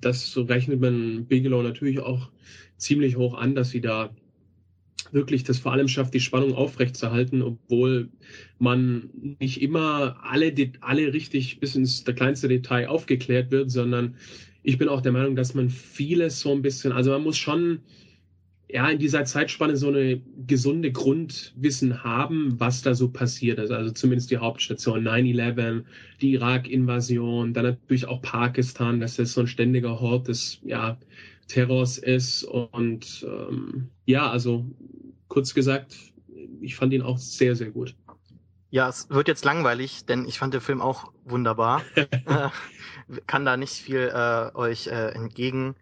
Speaker 3: das rechnet man Bigelow natürlich auch ziemlich hoch an, dass sie da wirklich das vor allem schafft, die Spannung aufrechtzuerhalten, obwohl man nicht immer alle, alle richtig bis ins kleinste Detail aufgeklärt wird, sondern ich bin auch der Meinung, dass man vieles so ein bisschen, also man muss schon ja, in dieser Zeitspanne so eine gesunde Grundwissen haben, was da so passiert ist. Also zumindest die Hauptstation 9-11, die Irak-Invasion, dann natürlich auch Pakistan, dass das so ein ständiger Hort des ja, Terrors ist. Und ähm, ja, also kurz gesagt, ich fand ihn auch sehr, sehr gut.
Speaker 1: Ja, es wird jetzt langweilig, denn ich fand den Film auch wunderbar. äh, kann da nicht viel äh, euch äh, entgegen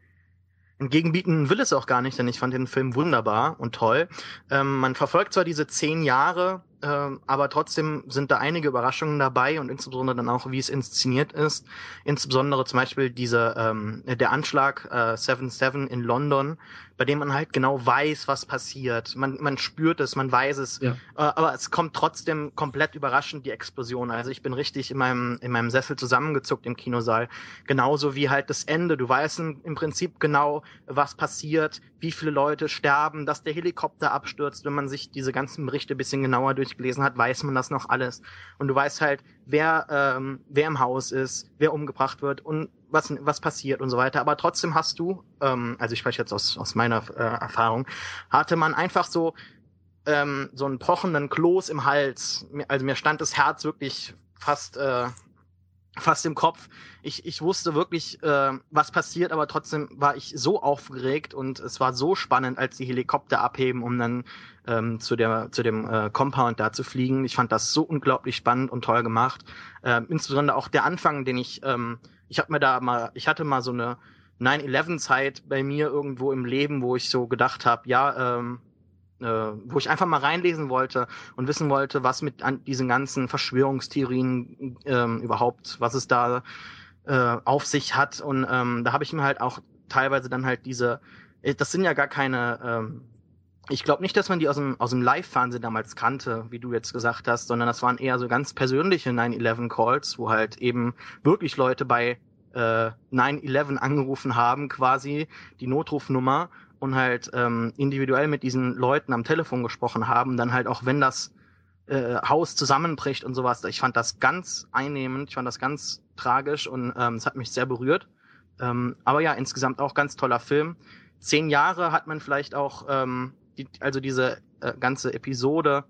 Speaker 1: Entgegenbieten will es auch gar nicht, denn ich fand den Film wunderbar und toll. Ähm, man verfolgt zwar diese zehn Jahre ähm, aber trotzdem sind da einige Überraschungen dabei und insbesondere dann auch, wie es inszeniert ist. Insbesondere zum Beispiel diese, ähm, der Anschlag äh, 7-7 in London, bei dem man halt genau weiß, was passiert. Man, man spürt es, man weiß es, ja. äh, aber es kommt trotzdem komplett überraschend, die Explosion. Also ich bin richtig in meinem, in meinem Sessel zusammengezuckt im Kinosaal. Genauso wie halt das Ende. Du weißt im Prinzip genau, was passiert, wie viele Leute sterben, dass der Helikopter abstürzt. Wenn man sich diese ganzen Berichte bisschen genauer durchgelesen hat, weiß man das noch alles. Und du weißt halt, wer, ähm, wer im Haus ist, wer umgebracht wird und was, was passiert und so weiter. Aber trotzdem hast du, ähm, also ich spreche jetzt aus, aus meiner äh, Erfahrung, hatte man einfach so ähm, so einen pochenden Kloß im Hals. Also mir stand das Herz wirklich fast äh, fast im Kopf. Ich, ich wusste wirklich, äh, was passiert, aber trotzdem war ich so aufgeregt und es war so spannend, als die Helikopter abheben, um dann ähm, zu, der, zu dem äh, Compound da zu fliegen. Ich fand das so unglaublich spannend und toll gemacht. Äh, insbesondere auch der Anfang, den ich, ähm, ich habe mir da mal, ich hatte mal so eine 9-11-Zeit bei mir irgendwo im Leben, wo ich so gedacht habe, ja, ähm, äh, wo ich einfach mal reinlesen wollte und wissen wollte, was mit an diesen ganzen Verschwörungstheorien ähm, überhaupt, was es da äh, auf sich hat. Und ähm, da habe ich mir halt auch teilweise dann halt diese, äh, das sind ja gar keine, ähm, ich glaube nicht, dass man die aus dem, aus dem Live-Fernsehen damals kannte, wie du jetzt gesagt hast, sondern das waren eher so ganz persönliche 9-11-Calls, wo halt eben wirklich Leute bei äh, 9-11 angerufen haben, quasi die Notrufnummer und halt ähm, individuell mit diesen Leuten am Telefon gesprochen haben, dann halt auch wenn das äh, Haus zusammenbricht und sowas. Ich fand das ganz einnehmend, ich fand das ganz tragisch und ähm, es hat mich sehr berührt. Ähm, aber ja, insgesamt auch ganz toller Film. Zehn Jahre hat man vielleicht auch, ähm, die, also diese äh, ganze Episode,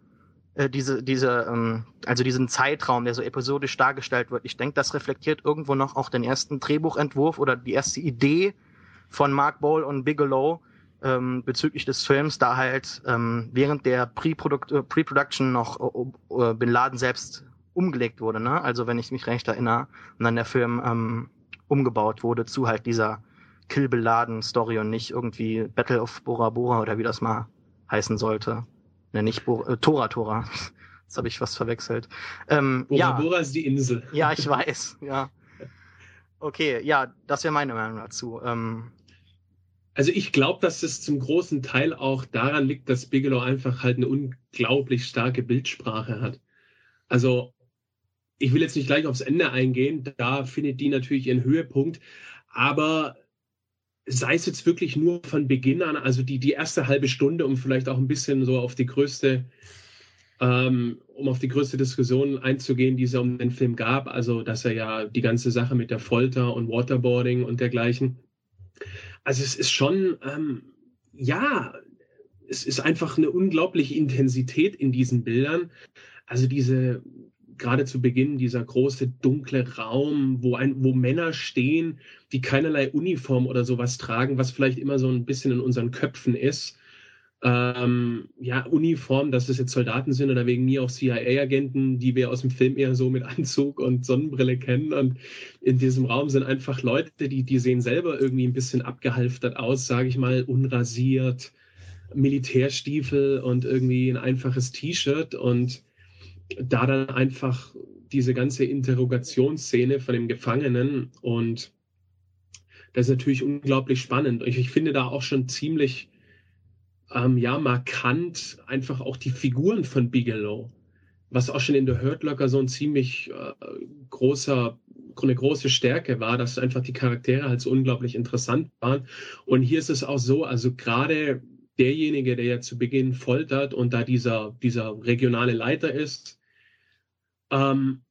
Speaker 1: äh, diese, diese, ähm, also diesen Zeitraum, der so episodisch dargestellt wird. Ich denke, das reflektiert irgendwo noch auch den ersten Drehbuchentwurf oder die erste Idee von Mark Bowl und Bigelow ähm, bezüglich des Films, da halt ähm, während der Pre-Production äh, Pre noch äh, äh, Bin Laden selbst umgelegt wurde. Ne? Also wenn ich mich recht erinnere, und dann der Film ähm, umgebaut wurde zu halt dieser Kill Bin Laden Story und nicht irgendwie Battle of Bora Bora oder wie das mal heißen sollte. Ne, nicht Bo äh, Tora Tora. Das habe ich fast verwechselt.
Speaker 3: Ähm, Bora ja. Bora ist die Insel.
Speaker 1: Ja, ich weiß. Ja. Okay, ja, das wäre meine Meinung dazu. Ähm,
Speaker 3: also ich glaube, dass es zum großen Teil auch daran liegt, dass Bigelow einfach halt eine unglaublich starke Bildsprache hat. Also ich will jetzt nicht gleich aufs Ende eingehen, da findet die natürlich ihren Höhepunkt, aber sei es jetzt wirklich nur von Beginn an, also die, die erste halbe Stunde, um vielleicht auch ein bisschen so auf die größte, ähm, um auf die größte Diskussion einzugehen, die es um den Film gab, also dass er ja die ganze Sache mit der Folter und Waterboarding und dergleichen also es ist schon, ähm, ja, es ist einfach eine unglaubliche Intensität in diesen Bildern. Also diese, gerade zu Beginn, dieser große dunkle Raum, wo, ein, wo Männer stehen, die keinerlei Uniform oder sowas tragen, was vielleicht immer so ein bisschen in unseren Köpfen ist ähm, ja, Uniform, dass es jetzt Soldaten sind oder wegen mir auch CIA-Agenten, die wir aus dem Film eher so mit Anzug und Sonnenbrille kennen. Und in diesem Raum sind einfach Leute, die, die sehen selber irgendwie ein bisschen abgehalftert aus, sage ich mal, unrasiert, Militärstiefel und irgendwie ein einfaches T-Shirt und da dann einfach diese ganze Interrogationsszene von dem Gefangenen und das ist natürlich unglaublich spannend. Ich, ich finde da auch schon ziemlich ähm, ja, markant einfach auch die Figuren von Bigelow, was auch schon in The Hurt Locker so ein ziemlich äh, großer, eine große Stärke war, dass einfach die Charaktere halt so unglaublich interessant waren. Und hier ist es auch so, also gerade derjenige, der ja zu Beginn foltert und da dieser, dieser regionale Leiter ist, ähm,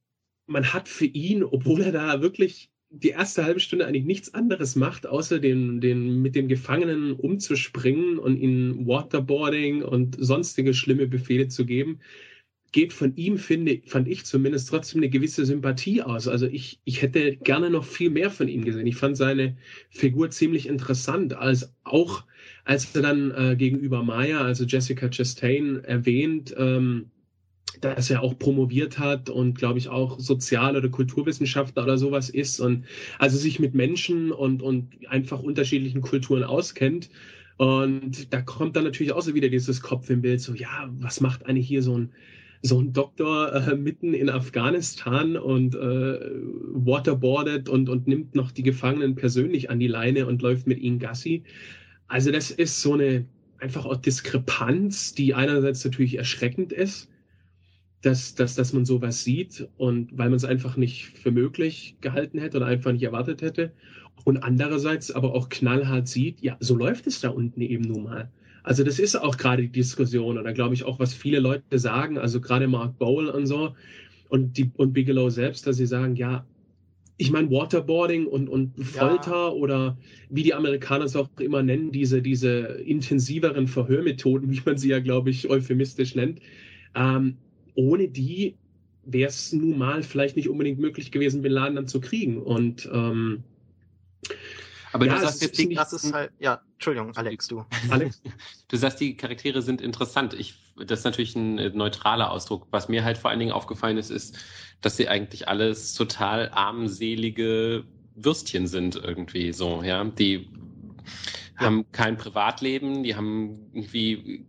Speaker 3: man hat für ihn, obwohl er da wirklich die erste halbe Stunde eigentlich nichts anderes macht, außer den, den, mit dem Gefangenen umzuspringen und ihnen Waterboarding und sonstige schlimme Befehle zu geben, geht von ihm, finde, fand ich zumindest trotzdem eine gewisse Sympathie aus. Also ich, ich hätte gerne noch viel mehr von ihm gesehen. Ich fand seine Figur ziemlich interessant, als auch als er dann äh, gegenüber Maya, also Jessica Chastain, erwähnt, ähm, dass er auch promoviert hat und glaube ich auch Sozial- oder Kulturwissenschaftler oder sowas ist und also sich mit Menschen und, und einfach unterschiedlichen Kulturen auskennt. Und da kommt dann natürlich auch so wieder dieses Kopf im Bild, so ja, was macht eigentlich hier so ein so ein Doktor äh, mitten in Afghanistan und äh, waterboardet und, und nimmt noch die Gefangenen persönlich an die Leine und läuft mit ihnen Gassi. Also das ist so eine einfach auch Diskrepanz, die einerseits natürlich erschreckend ist, dass, dass, dass man sowas sieht und weil man es einfach nicht für möglich gehalten hätte oder einfach nicht erwartet hätte. Und andererseits aber auch knallhart sieht, ja, so läuft es da unten eben nun mal. Also das ist auch gerade die Diskussion oder glaube ich auch, was viele Leute sagen, also gerade Mark Bowl und so und, die, und Bigelow selbst, dass sie sagen, ja, ich meine Waterboarding und, und Folter ja. oder wie die Amerikaner es auch immer nennen, diese, diese intensiveren Verhörmethoden, wie man sie ja, glaube ich, euphemistisch nennt, ähm, ohne die wäre es nun mal vielleicht nicht unbedingt möglich gewesen, Bin Laden dann zu kriegen. Und ähm,
Speaker 2: aber ja, du sagst jetzt, die, das ist halt, ja, Entschuldigung, Alex, du. Alex? Du sagst, die Charaktere sind interessant. Ich, das ist natürlich ein äh, neutraler Ausdruck. Was mir halt vor allen Dingen aufgefallen ist, ist, dass sie eigentlich alles total armselige Würstchen sind irgendwie so, ja. Die, die haben kein Privatleben, die haben irgendwie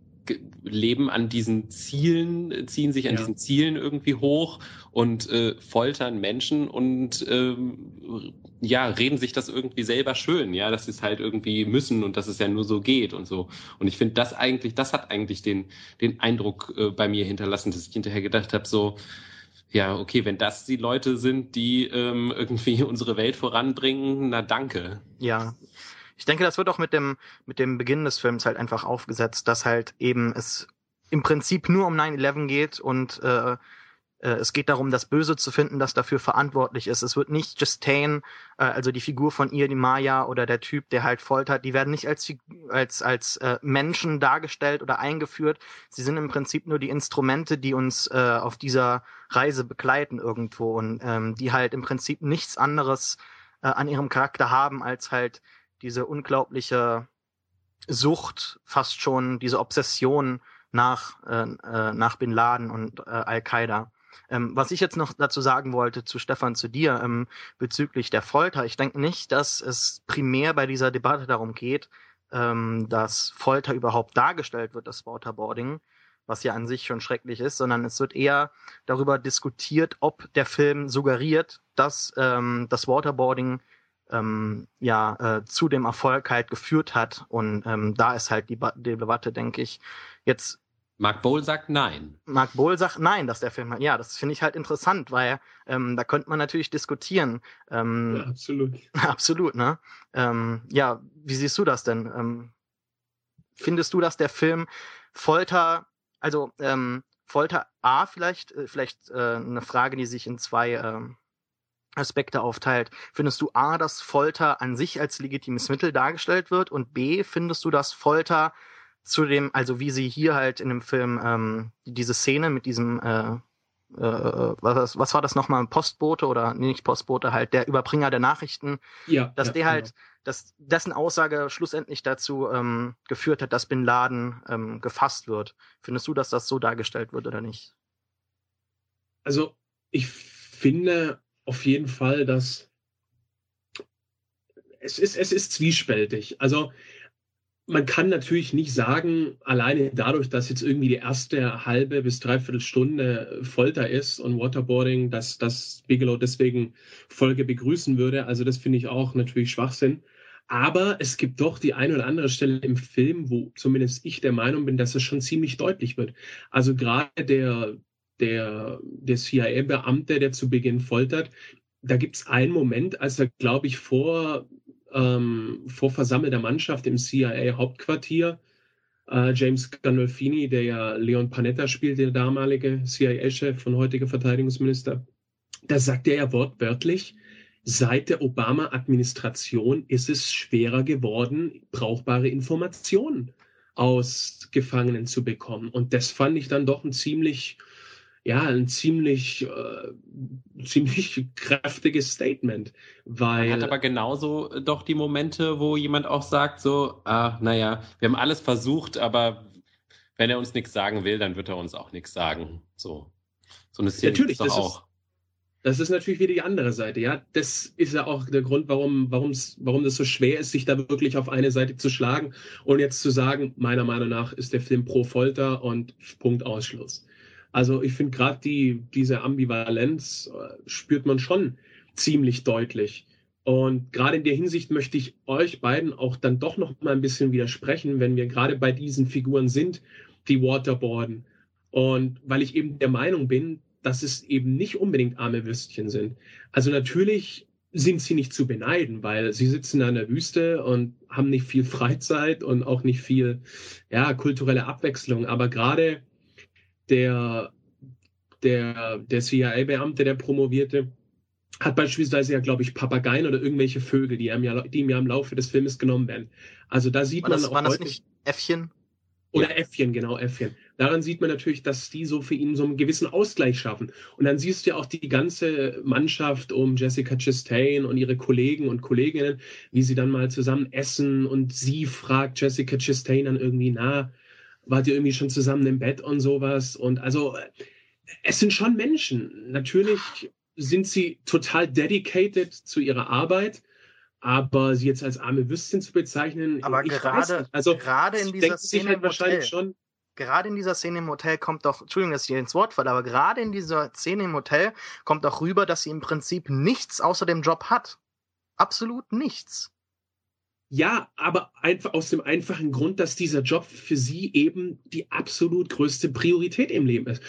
Speaker 2: leben an diesen Zielen, ziehen sich an ja. diesen Zielen irgendwie hoch und äh, foltern Menschen und ähm, ja, reden sich das irgendwie selber schön, ja, dass sie es halt irgendwie müssen und dass es ja nur so geht und so. Und ich finde, das eigentlich, das hat eigentlich den, den Eindruck äh, bei mir hinterlassen, dass ich hinterher gedacht habe, so, ja, okay, wenn das die Leute sind, die ähm, irgendwie unsere Welt voranbringen, na danke.
Speaker 1: Ja, ich denke, das wird auch mit dem, mit dem Beginn des Films halt einfach aufgesetzt, dass halt eben es im Prinzip nur um 9-11 geht und äh, äh, es geht darum, das Böse zu finden, das dafür verantwortlich ist. Es wird nicht Justine, äh, also die Figur von ihr, die Maya oder der Typ, der halt foltert, die werden nicht als, als, als äh, Menschen dargestellt oder eingeführt. Sie sind im Prinzip nur die Instrumente, die uns äh, auf dieser Reise begleiten irgendwo und ähm, die halt im Prinzip nichts anderes äh, an ihrem Charakter haben, als halt diese unglaubliche Sucht, fast schon diese Obsession nach, äh, äh, nach Bin Laden und äh, Al-Qaida. Ähm, was ich jetzt noch dazu sagen wollte, zu Stefan, zu dir, ähm, bezüglich der Folter. Ich denke nicht, dass es primär bei dieser Debatte darum geht, ähm, dass Folter überhaupt dargestellt wird, das Waterboarding, was ja an sich schon schrecklich ist, sondern es wird eher darüber diskutiert, ob der Film suggeriert, dass ähm, das Waterboarding ähm, ja äh, zu dem Erfolg halt geführt hat. Und ähm, da ist halt die, die Debatte, denke ich. Jetzt
Speaker 2: Mark Bowl sagt nein.
Speaker 1: Mark Bowl sagt nein, dass der Film halt, ja, das finde ich halt interessant, weil ähm, da könnte man natürlich diskutieren. Ähm,
Speaker 3: ja, absolut.
Speaker 1: absolut, ne? Ähm, ja, wie siehst du das denn? Ähm, findest du, dass der Film Folter, also ähm, Folter A vielleicht, äh, vielleicht äh, eine Frage, die sich in zwei ähm, Aspekte aufteilt. Findest du A, dass Folter an sich als legitimes Mittel dargestellt wird und B, findest du, dass Folter zu dem, also wie sie hier halt in dem Film ähm, diese Szene mit diesem äh, äh, was, was war das nochmal, Postbote oder nee, nicht Postbote, halt der Überbringer der Nachrichten,
Speaker 3: ja,
Speaker 1: dass
Speaker 3: ja,
Speaker 1: der halt, genau. dass dessen Aussage schlussendlich dazu ähm, geführt hat, dass Bin Laden ähm, gefasst wird. Findest du, dass das so dargestellt wird oder nicht?
Speaker 3: Also ich finde auf jeden Fall, dass es ist, es ist zwiespältig. Also man kann natürlich nicht sagen, alleine dadurch, dass jetzt irgendwie die erste halbe bis dreiviertel Stunde Folter ist und Waterboarding, dass das Bigelow deswegen Folge begrüßen würde. Also das finde ich auch natürlich Schwachsinn. Aber es gibt doch die eine oder andere Stelle im Film, wo zumindest ich der Meinung bin, dass es schon ziemlich deutlich wird. Also gerade der, der, der CIA-Beamte, der zu Beginn foltert, da gibt es einen Moment, als er, glaube ich, vor, ähm, vor versammelter Mannschaft im CIA-Hauptquartier, äh, James Gandolfini, der ja Leon Panetta spielt, der damalige CIA-Chef und heutige Verteidigungsminister, da sagt er ja wortwörtlich, seit der Obama-Administration ist es schwerer geworden, brauchbare Informationen aus Gefangenen zu bekommen. Und das fand ich dann doch ein ziemlich ja, ein ziemlich, äh, ziemlich kräftiges Statement. Weil,
Speaker 2: er hat aber genauso doch die Momente, wo jemand auch sagt, so, ah, naja, wir haben alles versucht, aber wenn er uns nichts sagen will, dann wird er uns auch nichts sagen. So, so eine Szene
Speaker 3: Natürlich, doch das auch. Ist, das ist natürlich wieder die andere Seite, ja. Das ist ja auch der Grund, warum, warum's, warum das so schwer ist, sich da wirklich auf eine Seite zu schlagen und jetzt zu sagen, meiner Meinung nach ist der Film pro Folter und Punkt Ausschluss. Also ich finde gerade die, diese Ambivalenz äh, spürt man schon ziemlich deutlich. Und gerade in der Hinsicht möchte ich euch beiden auch dann doch noch mal ein bisschen widersprechen, wenn wir gerade bei diesen Figuren sind, die Waterboarden. Und weil ich eben der Meinung bin, dass es eben nicht unbedingt arme Würstchen sind. Also natürlich sind sie nicht zu beneiden, weil sie sitzen in der Wüste und haben nicht viel Freizeit und auch nicht viel ja, kulturelle Abwechslung. Aber gerade der, der, der CIA-Beamte, der promovierte, hat beispielsweise ja, glaube ich, Papageien oder irgendwelche Vögel, die ihm, ja, die ihm ja im Laufe des Filmes genommen werden. Also da sieht
Speaker 1: war
Speaker 3: man
Speaker 1: das,
Speaker 3: auch
Speaker 1: war das nicht Äffchen?
Speaker 3: Oder ja. Äffchen, genau, Äffchen. Daran sieht man natürlich, dass die so für ihn so einen gewissen Ausgleich schaffen. Und dann siehst du ja auch die ganze Mannschaft um Jessica Chastain und ihre Kollegen und Kolleginnen, wie sie dann mal zusammen essen und sie fragt Jessica Chastain dann irgendwie, na, wart ihr irgendwie schon zusammen im Bett und sowas. Und also, es sind schon Menschen. Natürlich sind sie total dedicated zu ihrer Arbeit, aber sie jetzt als arme Würstchen zu bezeichnen,
Speaker 1: aber gerade, also gerade in dieser Szene
Speaker 3: halt wahrscheinlich schon,
Speaker 1: gerade in dieser Szene im Hotel kommt doch, Entschuldigung, dass ich dir ins Wort falle, aber gerade in dieser Szene im Hotel kommt doch rüber, dass sie im Prinzip nichts außer dem Job hat. Absolut nichts.
Speaker 3: Ja, aber einfach aus dem einfachen Grund, dass dieser Job für sie eben die absolut größte Priorität im Leben ist.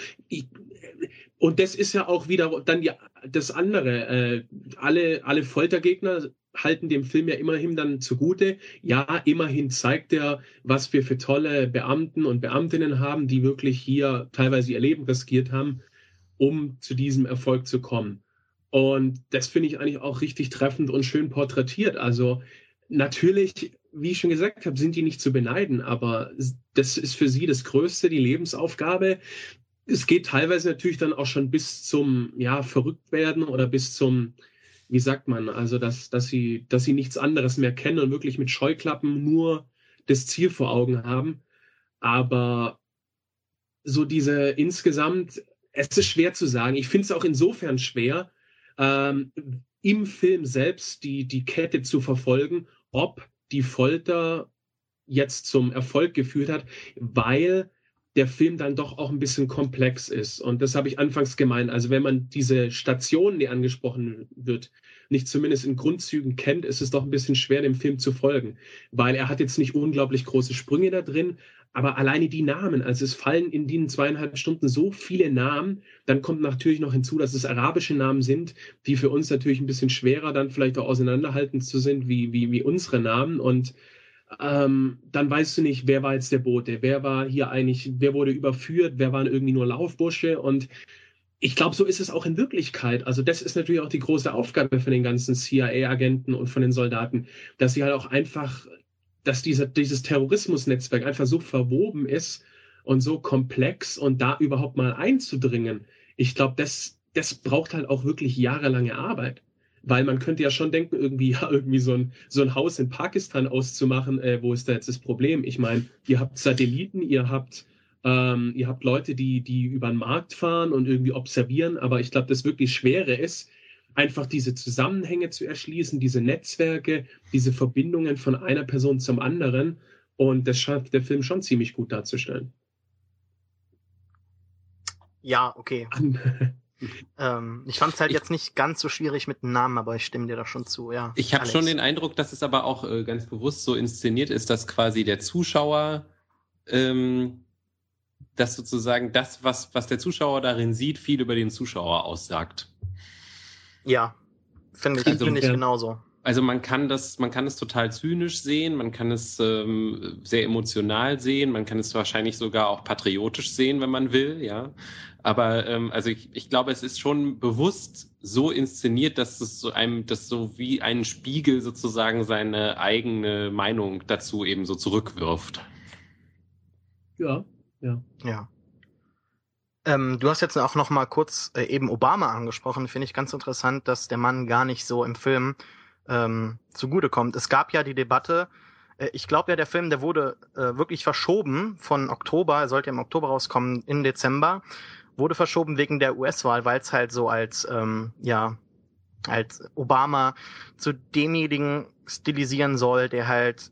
Speaker 3: Und das ist ja auch wieder dann die, das andere. Äh, alle, alle Foltergegner halten dem Film ja immerhin dann zugute. Ja, immerhin zeigt er, was wir für tolle Beamten und Beamtinnen haben, die wirklich hier teilweise ihr Leben riskiert haben, um zu diesem Erfolg zu kommen. Und das finde ich eigentlich auch richtig treffend und schön porträtiert. Also natürlich, wie ich schon gesagt habe, sind die nicht zu beneiden, aber das ist für sie das Größte, die Lebensaufgabe. Es geht teilweise natürlich dann auch schon bis zum, ja, Verrücktwerden oder bis zum, wie sagt man, also dass, dass sie, dass sie nichts anderes mehr kennen und wirklich mit Scheuklappen nur das Ziel vor Augen haben. Aber so diese insgesamt, es ist schwer zu sagen. Ich finde es auch insofern schwer, ähm, im Film selbst die, die Kette zu verfolgen ob die Folter jetzt zum Erfolg geführt hat, weil der Film dann doch auch ein bisschen komplex ist. Und das habe ich anfangs gemeint. Also wenn man diese Stationen, die angesprochen wird, nicht zumindest in Grundzügen kennt, ist es doch ein bisschen schwer, dem Film zu folgen. Weil er hat jetzt nicht unglaublich große Sprünge da drin, aber alleine die Namen, also es fallen in den zweieinhalb Stunden so viele Namen, dann kommt natürlich noch hinzu, dass es arabische Namen sind, die für uns natürlich ein bisschen schwerer dann vielleicht auch auseinanderhalten zu sind, wie, wie, wie unsere Namen. Und ähm, dann weißt du nicht, wer war jetzt der Bote, wer war hier eigentlich, wer wurde überführt, wer waren irgendwie nur Laufbursche und ich glaube, so ist es auch in Wirklichkeit. Also das ist natürlich auch die große Aufgabe von den ganzen CIA-Agenten und von den Soldaten, dass sie halt auch einfach dass diese, dieses Terrorismusnetzwerk einfach so verwoben ist und so komplex und da überhaupt mal einzudringen, ich glaube, das, das braucht halt auch wirklich jahrelange Arbeit. Weil man könnte ja schon denken, irgendwie, ja, irgendwie so ein, so ein Haus in Pakistan auszumachen, äh, wo ist da jetzt das Problem? Ich meine, ihr habt Satelliten, ihr habt, ähm, ihr habt Leute, die, die über den Markt fahren und irgendwie observieren, aber ich glaube, das wirklich Schwere ist, einfach diese Zusammenhänge zu erschließen, diese Netzwerke, diese Verbindungen von einer Person zum anderen. Und das schafft der Film schon ziemlich gut darzustellen.
Speaker 1: Ja, okay. ähm, ich fand es halt ich, jetzt nicht ganz so schwierig mit dem Namen, aber ich stimme dir da schon zu, ja.
Speaker 2: Ich habe schon den Eindruck, dass es aber auch äh, ganz bewusst so inszeniert ist, dass quasi der Zuschauer ähm, dass sozusagen das, was, was der Zuschauer darin sieht, viel über den Zuschauer aussagt.
Speaker 1: Ja, finde ich, also, find ich ja. genauso.
Speaker 2: Also man kann das, man kann es total zynisch sehen, man kann es ähm, sehr emotional sehen, man kann es wahrscheinlich sogar auch patriotisch sehen, wenn man will, ja. Aber ähm, also ich, ich glaube, es ist schon bewusst so inszeniert, dass es so einem, dass so wie ein Spiegel sozusagen seine eigene Meinung dazu eben so zurückwirft.
Speaker 3: Ja, ja.
Speaker 1: Ja. Ähm, du hast jetzt auch noch mal kurz äh, eben Obama angesprochen. Finde ich ganz interessant, dass der Mann gar nicht so im Film ähm, zugutekommt. Es gab ja die Debatte, äh, ich glaube ja, der Film, der wurde äh, wirklich verschoben von Oktober, er sollte im Oktober rauskommen, in Dezember, wurde verschoben wegen der US-Wahl, weil es halt so als, ähm, ja, als Obama zu demjenigen stilisieren soll, der halt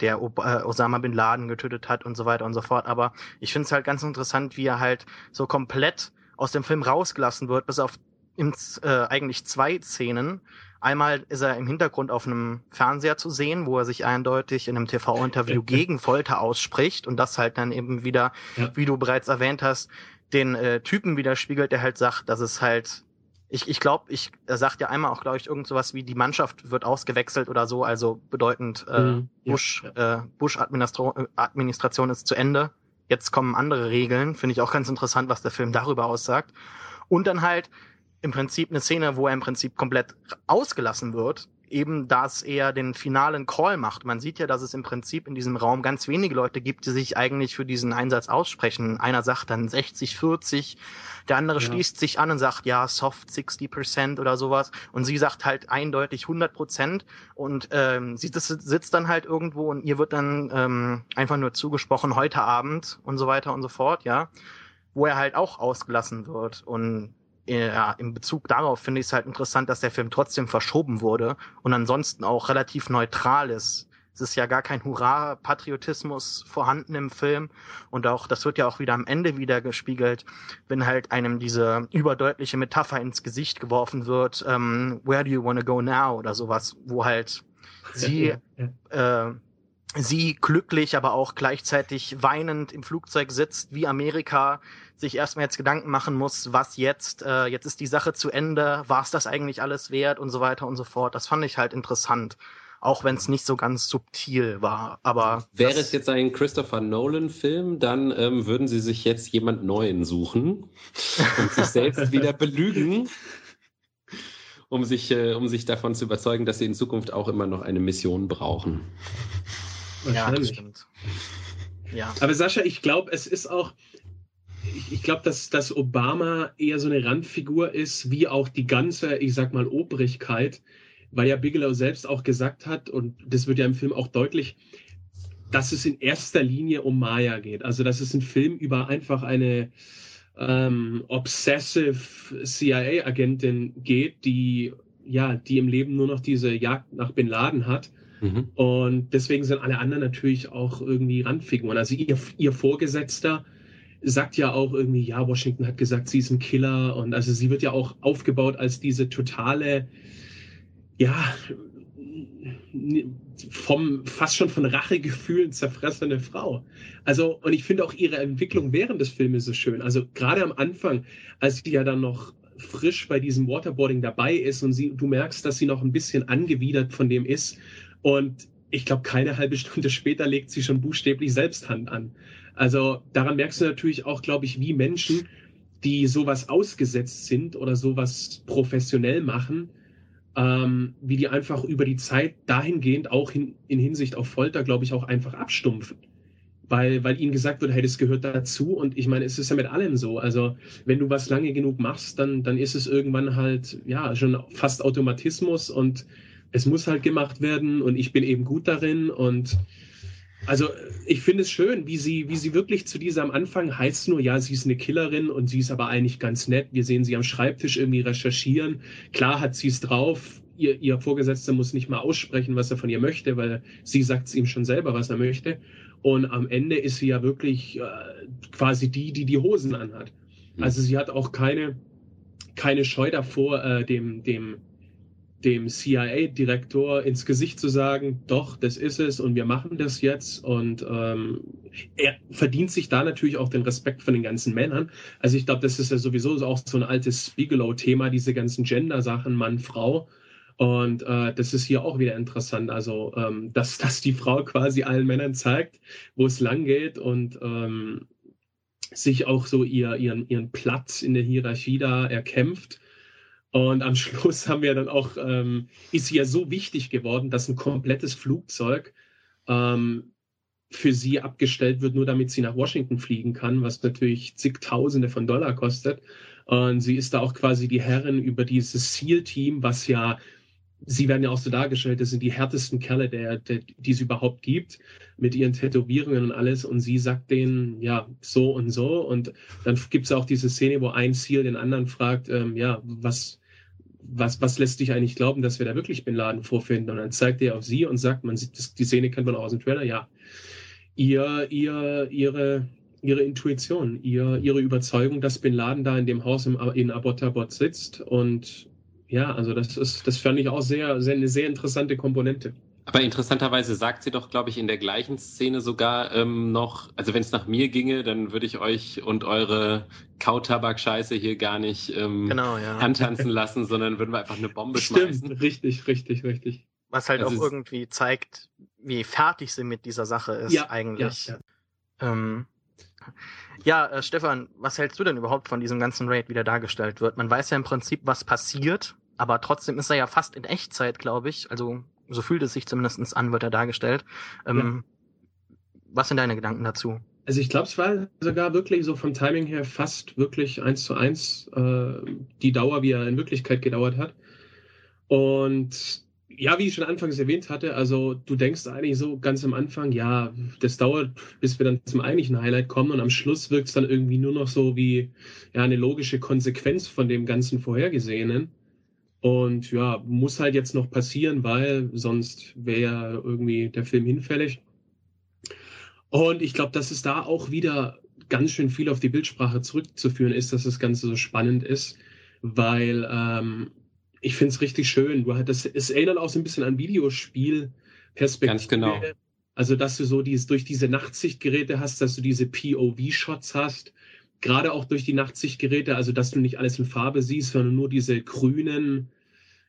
Speaker 1: der äh, Osama bin Laden getötet hat und so weiter und so fort. Aber ich finde es halt ganz interessant, wie er halt so komplett aus dem Film rausgelassen wird, bis auf ins, äh, eigentlich zwei Szenen. Einmal ist er im Hintergrund auf einem Fernseher zu sehen, wo er sich eindeutig in einem TV-Interview gegen Folter ausspricht und das halt dann eben wieder, ja. wie du bereits erwähnt hast, den äh, Typen widerspiegelt, der halt sagt, dass es halt ich, ich glaube, ich, er sagt ja einmal auch, glaube ich, irgend sowas wie die Mannschaft wird ausgewechselt oder so, also bedeutend äh, mhm, Bush, ja. äh, Bush Administration, Administration ist zu Ende. Jetzt kommen andere Regeln, finde ich auch ganz interessant, was der Film darüber aussagt. Und dann halt im Prinzip eine Szene, wo er im Prinzip komplett ausgelassen wird, eben dass er den finalen Call macht. Man sieht ja, dass es im Prinzip in diesem Raum ganz wenige Leute gibt, die sich eigentlich für diesen Einsatz aussprechen. Einer sagt dann 60, 40, der andere ja. schließt sich an und sagt, ja, soft 60% oder sowas. Und sie sagt halt eindeutig 100% und ähm, sie sitzt dann halt irgendwo und ihr wird dann ähm, einfach nur zugesprochen, heute Abend und so weiter und so fort, ja. Wo er halt auch ausgelassen wird. Und ja, in Bezug darauf finde ich es halt interessant, dass der Film trotzdem verschoben wurde und ansonsten auch relativ neutral ist. Es ist ja gar kein Hurra-Patriotismus vorhanden im Film. Und auch, das wird ja auch wieder am Ende wieder gespiegelt, wenn halt einem diese überdeutliche Metapher ins Gesicht geworfen wird, ähm, Where do you wanna go now? oder sowas, wo halt sie, ja, ja. Äh, sie glücklich, aber auch gleichzeitig weinend im Flugzeug sitzt, wie Amerika sich erstmal jetzt Gedanken machen muss, was jetzt, äh, jetzt ist die Sache zu Ende, war es das eigentlich alles wert und so weiter und so fort. Das fand ich halt interessant auch wenn es nicht so ganz subtil war. Aber
Speaker 2: wäre es jetzt ein Christopher Nolan-Film, dann ähm, würden Sie sich jetzt jemand Neuen suchen und sich selbst wieder belügen, um sich, äh, um sich davon zu überzeugen, dass Sie in Zukunft auch immer noch eine Mission brauchen.
Speaker 3: Ja, das stimmt. Ja. Aber Sascha, ich glaube, es ist auch, ich, ich glaube, dass, dass Obama eher so eine Randfigur ist, wie auch die ganze, ich sag mal, Obrigkeit weil ja Bigelow selbst auch gesagt hat, und das wird ja im Film auch deutlich, dass es in erster Linie um Maya geht. Also, dass es ein Film über einfach eine ähm, obsessive CIA-Agentin geht, die ja, die im Leben nur noch diese Jagd nach Bin Laden hat. Mhm. Und deswegen sind alle anderen natürlich auch irgendwie Randfiguren. Also ihr, ihr Vorgesetzter sagt ja auch irgendwie, ja, Washington hat gesagt, sie ist ein Killer. Und also sie wird ja auch aufgebaut als diese totale ja, vom fast schon von Rachegefühlen zerfressene Frau. Also, und ich finde auch ihre Entwicklung während des Filmes so schön. Also gerade am Anfang, als sie ja dann noch frisch bei diesem Waterboarding dabei ist und sie, du merkst, dass sie noch ein bisschen angewidert von dem ist. Und ich glaube, keine halbe Stunde später legt sie schon buchstäblich Selbsthand an. Also daran merkst du natürlich auch, glaube ich, wie Menschen, die sowas ausgesetzt sind oder sowas professionell machen, ähm, wie die einfach über die Zeit dahingehend auch hin, in Hinsicht auf Folter, glaube ich, auch einfach abstumpfen. Weil, weil ihnen gesagt wird, hey, das gehört dazu. Und ich meine, es ist ja mit allem so. Also, wenn du was lange genug machst, dann, dann ist es irgendwann halt, ja, schon fast Automatismus und es muss halt gemacht werden und ich bin eben gut darin und also ich finde es schön, wie sie, wie sie wirklich zu dieser am Anfang heißt nur, ja, sie ist eine Killerin und sie ist aber eigentlich ganz nett. Wir sehen sie am Schreibtisch irgendwie recherchieren. Klar hat sie es drauf. Ihr, ihr Vorgesetzter muss nicht mal aussprechen, was er von ihr möchte, weil sie sagt es ihm schon selber, was er möchte. Und am Ende ist sie ja wirklich äh, quasi die, die die Hosen anhat. Hm. Also sie hat auch keine, keine Scheu davor, äh, dem, dem dem CIA-Direktor ins Gesicht zu sagen, doch, das ist es und wir machen das jetzt. Und ähm, er verdient sich da natürlich auch den Respekt von den ganzen Männern. Also ich glaube, das ist ja sowieso auch so ein altes Bigelow-Thema, diese ganzen Gender-Sachen, Mann, Frau. Und äh, das ist hier auch wieder interessant. Also, ähm, dass, dass die Frau quasi allen Männern zeigt, wo es lang geht und ähm, sich auch so ihr, ihren, ihren Platz in der Hierarchie da erkämpft und am Schluss haben wir dann auch, ähm, ist sie ja so wichtig geworden, dass ein komplettes Flugzeug ähm, für sie abgestellt wird, nur damit sie nach Washington fliegen kann, was natürlich zigtausende von Dollar kostet. Und sie ist da auch quasi die Herrin über dieses SEAL-Team, was ja, sie werden ja auch so dargestellt, das sind die härtesten Kerle, der, der, die es überhaupt gibt, mit ihren Tätowierungen und alles. Und sie sagt denen, ja, so und so. Und dann gibt es auch diese Szene, wo ein SEAL den anderen fragt, ähm, ja, was, was, was lässt dich eigentlich glauben, dass wir da wirklich Bin Laden vorfinden? Und dann zeigt er auf sie und sagt, man sieht, das, die Szene kennt man auch aus dem Trailer, ja. Ihr, ihr, ihre, ihre Intuition, ihr, ihre Überzeugung, dass Bin Laden da in dem Haus im, in Abbottabad sitzt. Und ja, also das ist, das fand ich auch sehr, sehr, eine sehr interessante Komponente.
Speaker 2: Aber interessanterweise sagt sie doch, glaube ich, in der gleichen Szene sogar ähm, noch, also wenn es nach mir ginge, dann würde ich euch und eure Kautabak-Scheiße hier gar nicht ähm, genau, ja. antanzen lassen, sondern würden wir einfach eine Bombe Stimmt, schmeißen.
Speaker 3: Richtig, richtig, richtig.
Speaker 1: Was halt also auch irgendwie zeigt, wie fertig sie mit dieser Sache ist ja, eigentlich. Ja, ja. Ähm, ja äh, Stefan, was hältst du denn überhaupt von diesem ganzen Raid, wie der dargestellt wird? Man weiß ja im Prinzip, was passiert, aber trotzdem ist er ja fast in Echtzeit, glaube ich. Also so fühlt es sich zumindest an, wird er dargestellt. Ähm, ja. Was sind deine Gedanken dazu?
Speaker 3: Also ich glaube, es war sogar wirklich so vom Timing her fast wirklich eins zu eins äh, die Dauer, wie er in Wirklichkeit gedauert hat. Und ja, wie ich schon anfangs erwähnt hatte, also du denkst eigentlich so ganz am Anfang, ja, das dauert, bis wir dann zum eigentlichen Highlight kommen und am Schluss wirkt es dann irgendwie nur noch so wie ja eine logische Konsequenz von dem ganzen Vorhergesehenen. Und ja, muss halt jetzt noch passieren, weil sonst wäre irgendwie der Film hinfällig. Und ich glaube, dass es da auch wieder ganz schön viel auf die Bildsprache zurückzuführen ist, dass das Ganze so spannend ist, weil ähm, ich finde es richtig schön. Du das, es erinnert auch so ein bisschen an Videospielperspektive.
Speaker 2: Ganz genau.
Speaker 3: Also, dass du so dieses, durch diese Nachtsichtgeräte hast, dass du diese POV-Shots hast. Gerade auch durch die Nachtsichtgeräte, also dass du nicht alles in Farbe siehst, sondern nur diese grünen,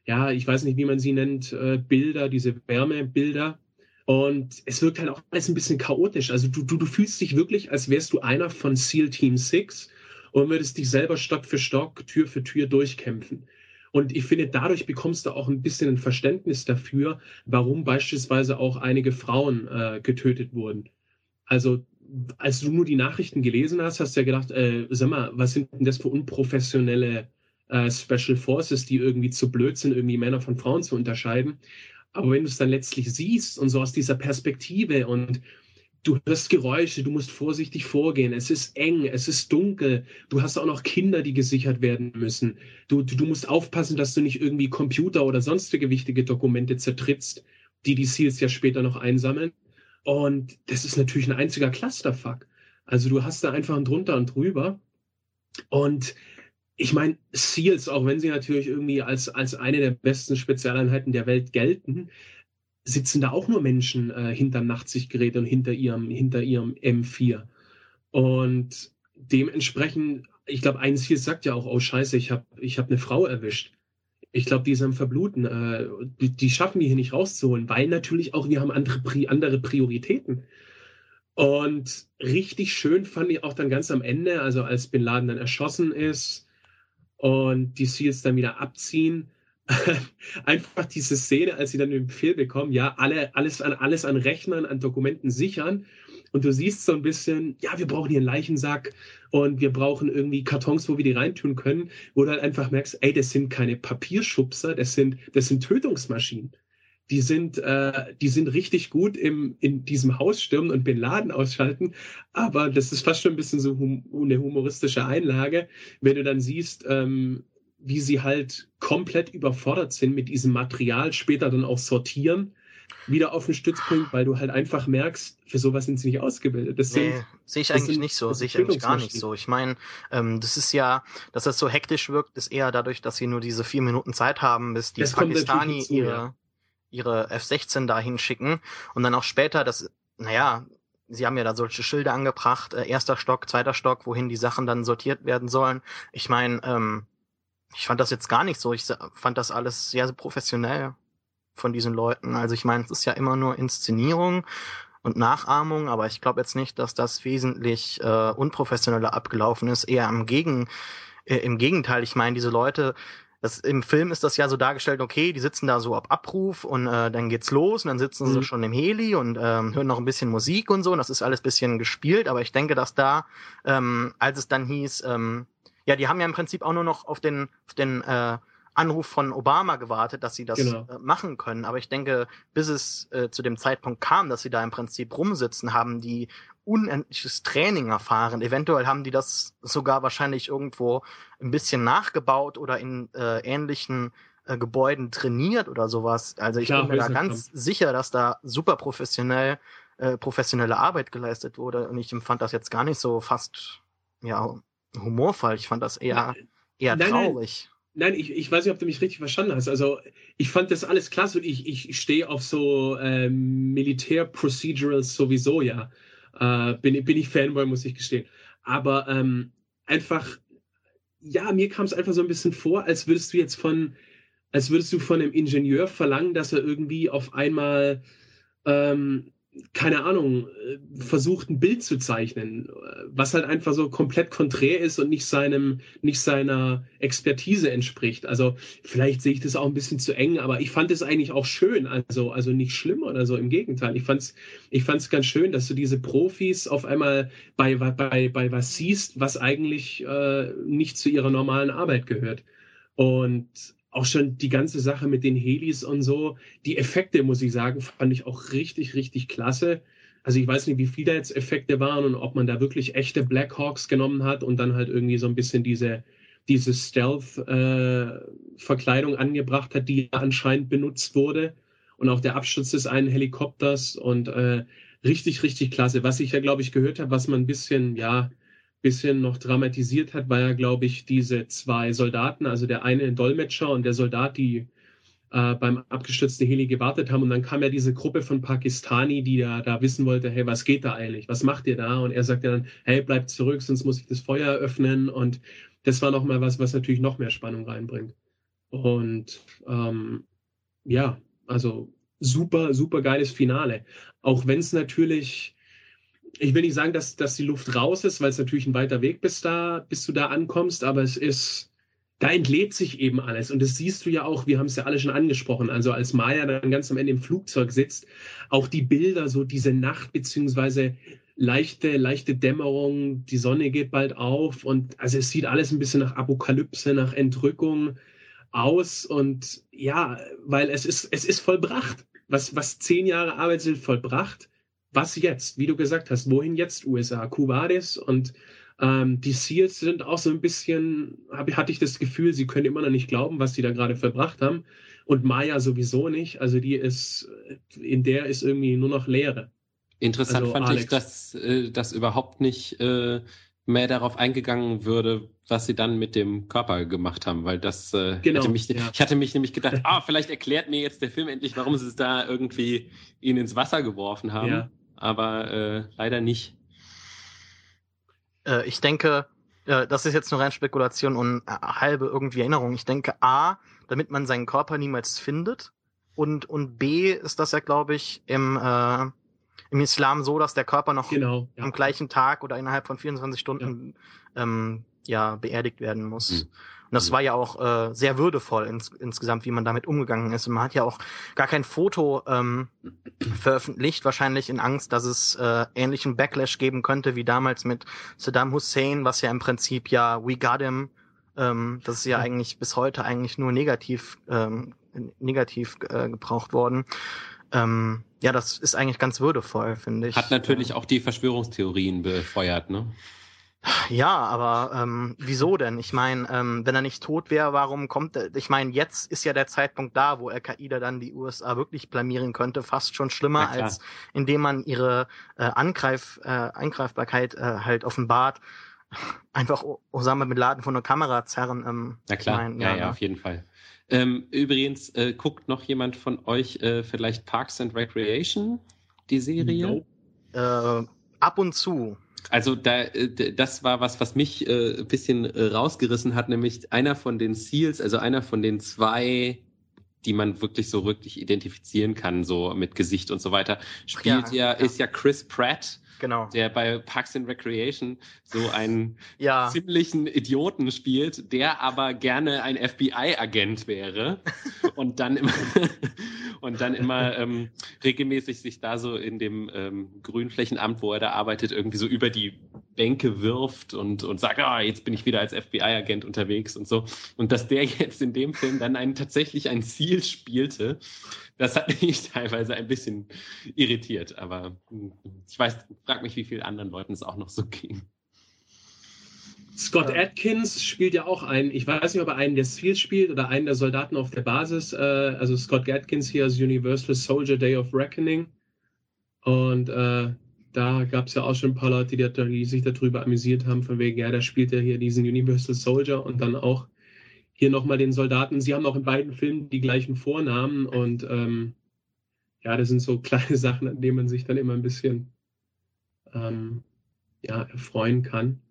Speaker 3: ja, ich weiß nicht, wie man sie nennt, äh, Bilder, diese Wärmebilder. Und es wirkt halt auch alles ein bisschen chaotisch. Also du, du, du fühlst dich wirklich, als wärst du einer von SEAL Team 6 und würdest dich selber Stock für Stock, Tür für Tür durchkämpfen. Und ich finde, dadurch bekommst du auch ein bisschen ein Verständnis dafür, warum beispielsweise auch einige Frauen äh, getötet wurden. Also, als du nur die Nachrichten gelesen hast, hast du ja gedacht, äh, sag mal, was sind denn das für unprofessionelle äh, Special Forces, die irgendwie zu blöd sind, irgendwie Männer von Frauen zu unterscheiden. Aber wenn du es dann letztlich siehst und so aus dieser Perspektive und du hörst Geräusche, du musst vorsichtig vorgehen, es ist eng, es ist dunkel, du hast auch noch Kinder, die gesichert werden müssen. Du, du, du musst aufpassen, dass du nicht irgendwie Computer oder sonstige wichtige Dokumente zertrittst, die die Seals ja später noch einsammeln. Und das ist natürlich ein einziger Clusterfuck. Also du hast da einfach ein drunter und drüber. Und ich meine, SEALs, auch wenn sie natürlich irgendwie als, als eine der besten Spezialeinheiten der Welt gelten, sitzen da auch nur Menschen äh, hinterm Nachtsichtgerät und hinter ihrem, hinter ihrem M4. Und dementsprechend, ich glaube, ein Ziel sagt ja auch, oh scheiße, ich habe ich hab eine Frau erwischt. Ich glaube, die ist am Verbluten. Äh, die, die, schaffen wir hier nicht rauszuholen, weil natürlich auch wir haben andere, andere Prioritäten. Und richtig schön fand ich auch dann ganz am Ende, also als Bin Laden dann erschossen ist und die Seals dann wieder abziehen, einfach diese Szene, als sie dann den Befehl bekommen, ja, alle, alles an, alles an Rechnern, an Dokumenten sichern. Und du siehst so ein bisschen, ja, wir brauchen hier einen Leichensack und wir brauchen irgendwie Kartons, wo wir die reintun können, wo du halt einfach merkst, ey, das sind keine Papierschubser, das sind, das sind Tötungsmaschinen. Die sind, äh, die sind richtig gut im, in diesem Haus stürmen und Bin Laden ausschalten. Aber das ist fast schon ein bisschen so hum eine humoristische Einlage, wenn du dann siehst, ähm, wie sie halt komplett überfordert sind mit diesem Material, später dann auch sortieren, wieder auf den Stützpunkt, weil du halt einfach merkst, für sowas sind sie nicht ausgebildet.
Speaker 1: Das nee, sehe ich eigentlich sind, nicht so, sehe ich eigentlich gar nicht so. Ich meine, ähm, das ist ja, dass das so hektisch wirkt, ist eher dadurch, dass sie nur diese vier Minuten Zeit haben, bis die das Pakistani zu, ihre, ja. ihre F-16 dahin schicken und dann auch später, das, naja, sie haben ja da solche Schilder angebracht, äh, erster Stock, zweiter Stock, wohin die Sachen dann sortiert werden sollen. Ich meine, ähm, ich fand das jetzt gar nicht so. Ich fand das alles sehr, sehr professionell von diesen Leuten. Also ich meine, es ist ja immer nur Inszenierung und Nachahmung, aber ich glaube jetzt nicht, dass das wesentlich äh, unprofessioneller abgelaufen ist. Eher im, Gegen, äh, im Gegenteil. Ich meine, diese Leute, das, im Film ist das ja so dargestellt, okay, die sitzen da so ab Abruf und äh, dann geht's los und dann sitzen mhm. sie schon im Heli und ähm, hören noch ein bisschen Musik und so und das ist alles bisschen gespielt, aber ich denke, dass da, ähm, als es dann hieß, ähm, ja, die haben ja im Prinzip auch nur noch auf den, auf den äh, Anruf von Obama gewartet, dass sie das genau. äh, machen können. Aber ich denke, bis es äh, zu dem Zeitpunkt kam, dass sie da im Prinzip rumsitzen, haben die unendliches Training erfahren. Eventuell haben die das sogar wahrscheinlich irgendwo ein bisschen nachgebaut oder in äh, ähnlichen äh, Gebäuden trainiert oder sowas. Also ich Klar, bin mir da ganz kann. sicher, dass da super professionell äh, professionelle Arbeit geleistet wurde. Und ich empfand das jetzt gar nicht so fast ja humorvoll. Ich fand das eher, eher nein, traurig.
Speaker 3: Nein, nein ich, ich weiß nicht, ob du mich richtig verstanden hast. Also ich fand das alles klasse und ich, ich stehe auf so ähm, Militär-Procedurals sowieso, ja. Äh, bin, bin ich Fanboy, muss ich gestehen. Aber ähm, einfach, ja, mir kam es einfach so ein bisschen vor, als würdest du jetzt von, als würdest du von einem Ingenieur verlangen, dass er irgendwie auf einmal ähm, keine Ahnung, äh, versucht ein Bild zu zeichnen, was halt einfach so komplett konträr ist und nicht seinem, nicht seiner Expertise entspricht. Also vielleicht sehe ich das auch ein bisschen zu eng, aber ich fand es eigentlich auch schön, also, also nicht schlimm oder so, im Gegenteil. Ich fand's, ich fand's ganz schön, dass du diese Profis auf einmal bei, bei, bei was siehst, was eigentlich äh, nicht zu ihrer normalen Arbeit gehört. Und auch schon die ganze Sache mit den Helis und so, die Effekte, muss ich sagen, fand ich auch richtig, richtig klasse. Also ich weiß nicht, wie viele jetzt Effekte waren und ob man da wirklich echte Blackhawks genommen hat und dann halt irgendwie so ein bisschen diese, diese Stealth-Verkleidung äh, angebracht hat, die anscheinend benutzt wurde. Und auch der Absturz des einen Helikopters und äh, richtig, richtig klasse. Was ich ja, glaube ich, gehört habe, was man ein bisschen, ja, bisschen noch dramatisiert hat, war ja, glaube ich, diese zwei Soldaten, also der eine Dolmetscher und der Soldat, die äh, beim abgestürzten Heli gewartet haben. Und dann kam ja diese Gruppe von Pakistani, die da, da wissen wollte, hey, was geht da eigentlich? Was macht ihr da? Und er sagte dann, hey, bleibt zurück, sonst muss ich das Feuer öffnen. Und das war nochmal was, was natürlich noch mehr Spannung reinbringt. Und ähm, ja, also super, super geiles Finale. Auch wenn es natürlich ich will nicht sagen, dass, dass die Luft raus ist, weil es natürlich ein weiter Weg bis da, bis du da ankommst, aber es ist, da entlädt sich eben alles. Und das siehst du ja auch, wir haben es ja alle schon angesprochen. Also als Maya dann ganz am Ende im Flugzeug sitzt, auch die Bilder, so diese Nacht, beziehungsweise leichte, leichte Dämmerung, die Sonne geht bald auf und also es sieht alles ein bisschen nach Apokalypse, nach Entrückung aus und ja, weil es ist, es ist vollbracht. Was, was zehn Jahre Arbeit sind, vollbracht was jetzt? Wie du gesagt hast, wohin jetzt USA? Cubades und ähm, die Seals sind auch so ein bisschen, hab, hatte ich das Gefühl, sie können immer noch nicht glauben, was sie da gerade verbracht haben. Und Maya sowieso nicht. Also die ist, in der ist irgendwie nur noch Leere.
Speaker 2: Interessant also, fand Alex. ich, dass äh, das überhaupt nicht äh, mehr darauf eingegangen würde, was sie dann mit dem Körper gemacht haben, weil das äh, genau, hatte mich, ja. ich hatte mich nämlich gedacht, ah, vielleicht erklärt mir jetzt der Film endlich, warum sie es da irgendwie ihn ins Wasser geworfen haben. Ja aber äh, leider nicht.
Speaker 1: Äh, ich denke, äh, das ist jetzt nur rein Spekulation und äh, halbe irgendwie Erinnerung. Ich denke, A, damit man seinen Körper niemals findet und, und B, ist das ja, glaube ich, im, äh, im Islam so, dass der Körper noch genau, ja. am gleichen Tag oder innerhalb von 24 Stunden ja, ähm, ja beerdigt werden muss. Mhm. Und das mhm. war ja auch äh, sehr würdevoll ins, insgesamt, wie man damit umgegangen ist. Und man hat ja auch gar kein Foto ähm, veröffentlicht, wahrscheinlich in Angst, dass es äh, ähnlichen Backlash geben könnte wie damals mit Saddam Hussein, was ja im Prinzip ja We Got Him, ähm, das ist ja eigentlich bis heute eigentlich nur negativ, ähm, negativ äh, gebraucht worden. Ähm, ja, das ist eigentlich ganz würdevoll, finde ich.
Speaker 2: Hat natürlich auch die Verschwörungstheorien befeuert, ne?
Speaker 1: Ja, aber ähm, wieso denn? Ich meine, ähm, wenn er nicht tot wäre, warum kommt er? Ich meine, jetzt ist ja der Zeitpunkt da, wo Al-Qaida dann die USA wirklich blamieren könnte, fast schon schlimmer, als indem man ihre äh, Angreif, äh, Eingreifbarkeit äh, halt offenbart. Einfach Osama Bin Laden von der Kamera zerren.
Speaker 2: Ähm, Na klar, mein, ja, ja, ja, auf jeden Fall. Ähm, übrigens, äh, guckt noch jemand von euch äh, vielleicht Parks and Recreation, die Serie?
Speaker 1: No. Äh, ab und zu.
Speaker 2: Also da, äh, das war was, was mich äh, ein bisschen äh, rausgerissen hat, nämlich einer von den Seals, also einer von den zwei, die man wirklich so wirklich identifizieren kann, so mit Gesicht und so weiter, spielt ja, ja, ja. ist ja Chris Pratt genau. der bei Parks and Recreation so einen ja. ziemlichen Idioten spielt, der aber gerne ein FBI-Agent wäre und dann immer und dann immer ähm, regelmäßig sich da so in dem ähm, Grünflächenamt, wo er da arbeitet, irgendwie so über die Bänke wirft und, und sagt, ah, jetzt bin ich wieder als FBI-Agent unterwegs und so. Und dass der jetzt in dem Film dann einen, tatsächlich ein Ziel spielte, das hat mich teilweise ein bisschen irritiert. Aber hm, ich weiß, frag mich, wie vielen anderen Leuten es auch noch so ging.
Speaker 3: Scott Atkins spielt ja auch einen, ich weiß nicht, ob er einen der Seals spielt oder einen der Soldaten auf der Basis. Äh, also Scott Atkins hier als Universal Soldier Day of Reckoning. Und äh, da gab es ja auch schon ein paar Leute, die, die, sich darüber amüsiert haben, von wegen, ja, da spielt er hier diesen Universal Soldier und dann auch hier nochmal den Soldaten. Sie haben auch in beiden Filmen die gleichen Vornamen und ähm, ja, das sind so kleine Sachen, an denen man sich dann immer ein bisschen ähm, ja, erfreuen kann.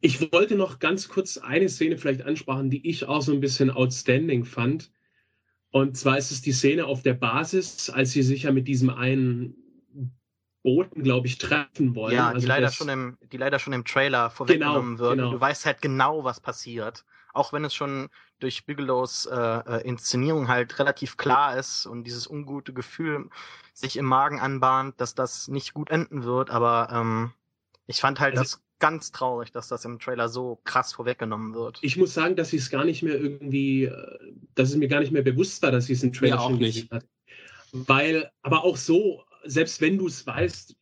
Speaker 3: Ich wollte noch ganz kurz eine Szene vielleicht ansprechen, die ich auch so ein bisschen outstanding fand. Und zwar ist es die Szene auf der Basis, als sie sich ja mit diesem einen Boten, glaube ich, treffen wollen.
Speaker 1: Ja, die, also leider schon im, die leider schon im Trailer vorweggenommen genau, wird. Genau. Du weißt halt genau, was passiert. Auch wenn es schon durch Bigelows äh, äh, Inszenierung halt relativ klar ist und dieses ungute Gefühl sich im Magen anbahnt, dass das nicht gut enden wird. Aber ähm, ich fand halt also, das ganz traurig, dass das im Trailer so krass vorweggenommen wird.
Speaker 3: Ich muss sagen, dass ich es gar nicht mehr irgendwie, äh, dass es mir gar nicht mehr bewusst war, dass ich es im Trailer
Speaker 2: ja, schon
Speaker 3: gesehen hat. Weil, aber auch so, selbst wenn du es weißt,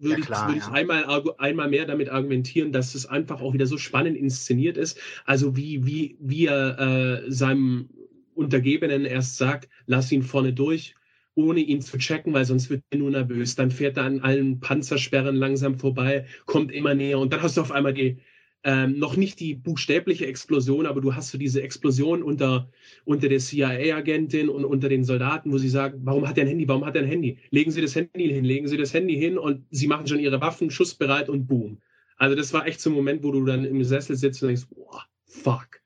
Speaker 3: würde ja, klar, ich, würd ja. ich einmal, einmal mehr damit argumentieren, dass es einfach auch wieder so spannend inszeniert ist. Also wie, wie, wie er äh, seinem Untergebenen erst sagt, lass ihn vorne durch, ohne ihn zu checken, weil sonst wird er nur nervös. Dann fährt er an allen Panzersperren langsam vorbei, kommt immer näher und dann hast du auf einmal die, ähm, noch nicht die buchstäbliche Explosion, aber du hast so diese Explosion unter, unter der CIA-Agentin und unter den Soldaten, wo sie sagen, warum hat er ein Handy, warum hat er ein Handy? Legen Sie das Handy hin, legen Sie das Handy hin und sie machen schon ihre Waffen schussbereit und boom. Also das war echt so ein Moment, wo du dann im Sessel sitzt und denkst, boah, fuck.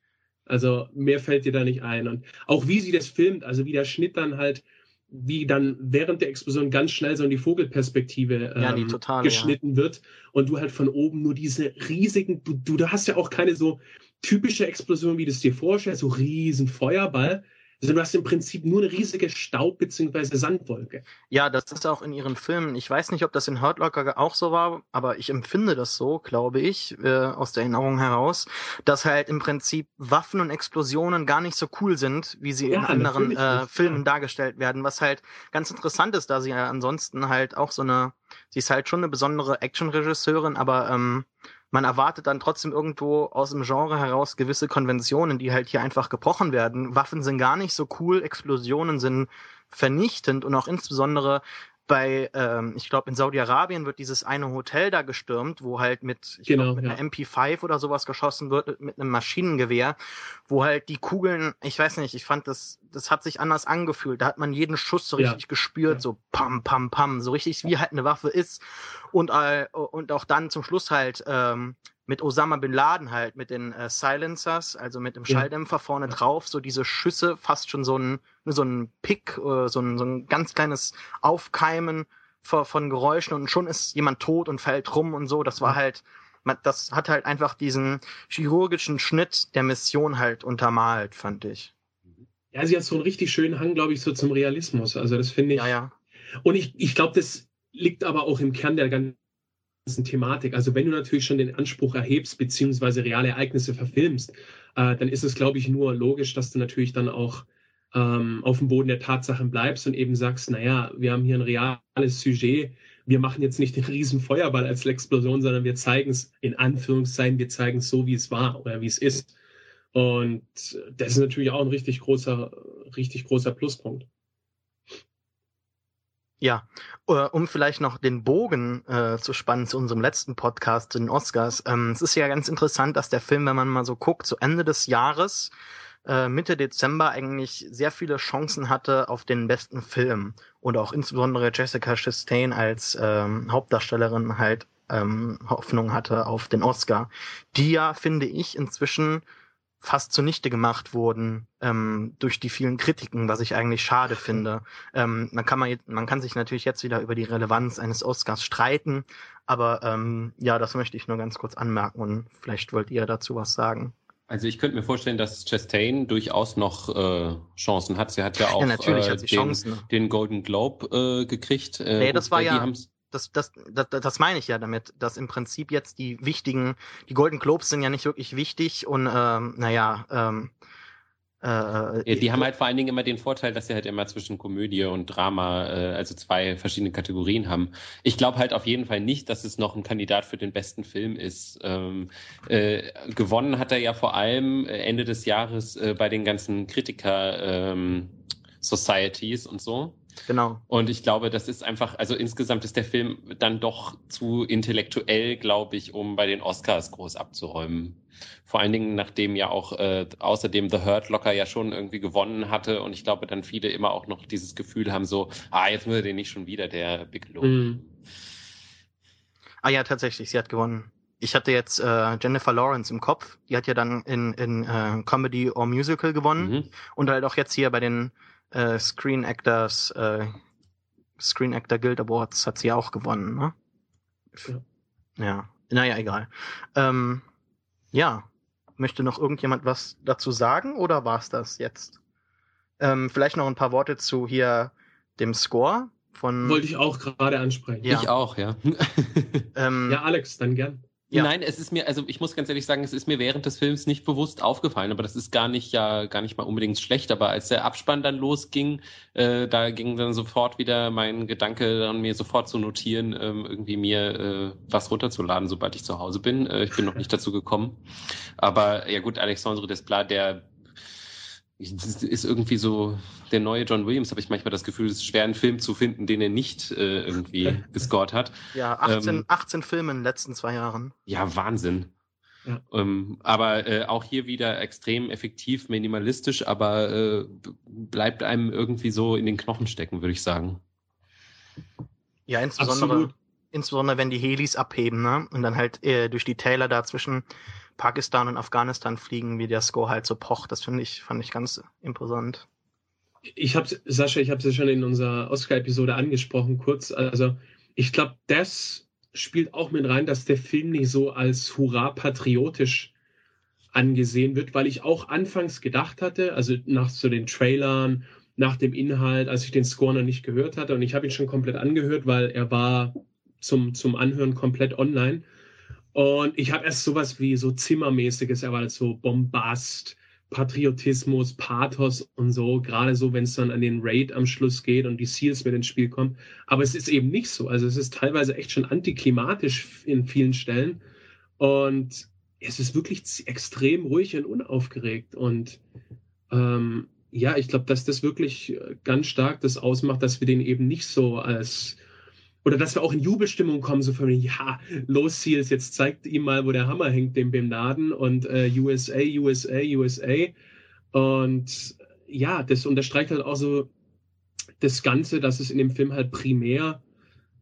Speaker 3: Also mehr fällt dir da nicht ein. Und auch wie sie das filmt, also wie der Schnitt dann halt wie dann während der Explosion ganz schnell so in die Vogelperspektive ähm, ja, die ähm, totale, geschnitten ja. wird und du halt von oben nur diese riesigen, du, du hast ja auch keine so typische Explosion, wie du es dir vorstellst, so riesen Feuerball, also du hast im Prinzip nur eine riesige Staub- bzw. Sandwolke.
Speaker 1: Ja, das ist auch in ihren Filmen. Ich weiß nicht, ob das in Hurt Locker auch so war, aber ich empfinde das so, glaube ich, äh, aus der Erinnerung heraus, dass halt im Prinzip Waffen und Explosionen gar nicht so cool sind, wie sie ja, in anderen äh, Filmen ja. dargestellt werden, was halt ganz interessant ist, da sie ja ansonsten halt auch so eine, sie ist halt schon eine besondere Action-Regisseurin, aber ähm, man erwartet dann trotzdem irgendwo aus dem Genre heraus gewisse Konventionen, die halt hier einfach gebrochen werden. Waffen sind gar nicht so cool, Explosionen sind vernichtend und auch insbesondere bei, ähm, ich glaube, in Saudi-Arabien wird dieses eine Hotel da gestürmt, wo halt mit, ich genau, glaub, mit ja. einer MP5 oder sowas geschossen wird, mit einem Maschinengewehr, wo halt die Kugeln, ich weiß nicht, ich fand das, das hat sich anders angefühlt. Da hat man jeden Schuss so richtig ja. gespürt, ja. so pam, pam, pam, so richtig wie halt eine Waffe ist. Und, äh, und auch dann zum Schluss halt ähm, mit Osama Bin Laden halt, mit den äh, Silencers, also mit dem Schalldämpfer vorne drauf, so diese Schüsse, fast schon so ein, so ein Pick, äh, so, ein, so ein ganz kleines Aufkeimen von, von Geräuschen und schon ist jemand tot und fällt rum und so. Das war halt, das hat halt einfach diesen chirurgischen Schnitt der Mission halt untermalt, fand ich.
Speaker 3: Ja, sie hat so einen richtig schönen Hang, glaube ich, so zum Realismus. Also das finde ich.
Speaker 1: Ja, ja.
Speaker 3: Und ich, ich glaube, das liegt aber auch im Kern der ganzen Thematik. Also wenn du natürlich schon den Anspruch erhebst, beziehungsweise reale Ereignisse verfilmst, äh, dann ist es, glaube ich, nur logisch, dass du natürlich dann auch ähm, auf dem Boden der Tatsachen bleibst und eben sagst, naja, wir haben hier ein reales Sujet, wir machen jetzt nicht den riesen Feuerball als Explosion, sondern wir zeigen es in Anführungszeichen, wir zeigen es so, wie es war oder wie es ist. Und das ist natürlich auch ein richtig großer, richtig großer Pluspunkt.
Speaker 1: Ja, äh, um vielleicht noch den Bogen äh, zu spannen zu unserem letzten Podcast, den Oscars. Ähm, es ist ja ganz interessant, dass der Film, wenn man mal so guckt, zu Ende des Jahres, äh, Mitte Dezember eigentlich sehr viele Chancen hatte auf den besten Film. Und auch insbesondere Jessica Chastain als ähm, Hauptdarstellerin halt ähm, Hoffnung hatte auf den Oscar. Die ja, finde ich, inzwischen fast zunichte gemacht wurden ähm, durch die vielen Kritiken, was ich eigentlich schade finde. Ähm, man kann man, man kann sich natürlich jetzt wieder über die Relevanz eines Oscars streiten, aber ähm, ja, das möchte ich nur ganz kurz anmerken und vielleicht wollt ihr dazu was sagen.
Speaker 2: Also ich könnte mir vorstellen, dass Chastain durchaus noch äh, Chancen hat. Sie hat ja auch
Speaker 1: ja, äh,
Speaker 2: den, den, Golden Globe äh, gekriegt.
Speaker 1: Äh, nee, das war ja das, das, das, das meine ich ja damit, dass im Prinzip jetzt die wichtigen, die Golden Globes sind ja nicht wirklich wichtig und ähm, naja, ähm,
Speaker 2: äh, ja, die haben halt vor allen Dingen immer den Vorteil, dass sie halt immer zwischen Komödie und Drama, äh, also zwei verschiedene Kategorien haben. Ich glaube halt auf jeden Fall nicht, dass es noch ein Kandidat für den besten Film ist. Ähm, äh, gewonnen hat er ja vor allem Ende des Jahres äh, bei den ganzen Kritiker ähm, Societies und so.
Speaker 1: Genau.
Speaker 2: Und ich glaube, das ist einfach, also insgesamt ist der Film dann doch zu intellektuell, glaube ich, um bei den Oscars groß abzuräumen. Vor allen Dingen, nachdem ja auch äh, außerdem The Hurt Locker ja schon irgendwie gewonnen hatte und ich glaube, dann viele immer auch noch dieses Gefühl haben, so, ah, jetzt er den nicht schon wieder, der Bigelow. Mhm.
Speaker 1: Ah ja, tatsächlich, sie hat gewonnen. Ich hatte jetzt äh, Jennifer Lawrence im Kopf. Die hat ja dann in, in äh, Comedy or Musical gewonnen mhm. und halt auch jetzt hier bei den äh, Screen Actors, äh, Screen Actor Guild Awards hat sie auch gewonnen, ne? Ja. ja. Naja, egal. Ähm, ja. Möchte noch irgendjemand was dazu sagen oder war's das jetzt? Ähm, vielleicht noch ein paar Worte zu hier dem Score von.
Speaker 3: Wollte ich auch gerade ansprechen.
Speaker 2: Ja. Ich auch, ja.
Speaker 3: ähm, ja, Alex, dann gern.
Speaker 2: Ja. Nein, es ist mir, also ich muss ganz ehrlich sagen, es ist mir während des Films nicht bewusst aufgefallen, aber das ist gar nicht ja gar nicht mal unbedingt schlecht. Aber als der Abspann dann losging, äh, da ging dann sofort wieder mein Gedanke, dann mir sofort zu notieren, ähm, irgendwie mir äh, was runterzuladen, sobald ich zu Hause bin. Äh, ich bin noch nicht dazu gekommen. Aber ja gut, Alexandre Desplat, der ist irgendwie so der neue John Williams, habe ich manchmal das Gefühl, es ist schwer, einen Film zu finden, den er nicht äh, irgendwie gescored hat.
Speaker 1: Ja, 18, ähm, 18 Filme in den letzten zwei Jahren.
Speaker 2: Ja, Wahnsinn. Ja. Ähm, aber äh, auch hier wieder extrem effektiv, minimalistisch, aber äh, bleibt einem irgendwie so in den Knochen stecken, würde ich sagen.
Speaker 1: Ja, insbesondere, insbesondere wenn die Helis abheben, ne? Und dann halt äh, durch die Täler dazwischen Pakistan und Afghanistan fliegen, wie der Score halt so pocht. Das finde ich, fand ich ganz imposant.
Speaker 3: Ich habe Sascha, ich habe es ja schon in unserer Oscar-Episode angesprochen, kurz. Also ich glaube, das spielt auch mit rein, dass der Film nicht so als hurra patriotisch angesehen wird, weil ich auch anfangs gedacht hatte, also nach so den Trailern, nach dem Inhalt, als ich den Score noch nicht gehört hatte, und ich habe ihn schon komplett angehört, weil er war zum, zum Anhören komplett online. Und ich habe erst sowas wie so Zimmermäßiges erwartet, so Bombast, Patriotismus, Pathos und so, gerade so, wenn es dann an den Raid am Schluss geht und die Seals mit ins Spiel kommen. Aber es ist eben nicht so. Also es ist teilweise echt schon antiklimatisch in vielen Stellen. Und es ist wirklich extrem ruhig und unaufgeregt. Und ähm, ja, ich glaube, dass das wirklich ganz stark das ausmacht, dass wir den eben nicht so als oder dass wir auch in Jubelstimmung kommen, so von, ja, los Seals, jetzt zeigt ihm mal, wo der Hammer hängt, dem Bin Laden und äh, USA, USA, USA. Und ja, das unterstreicht halt auch so das Ganze, dass es in dem Film halt primär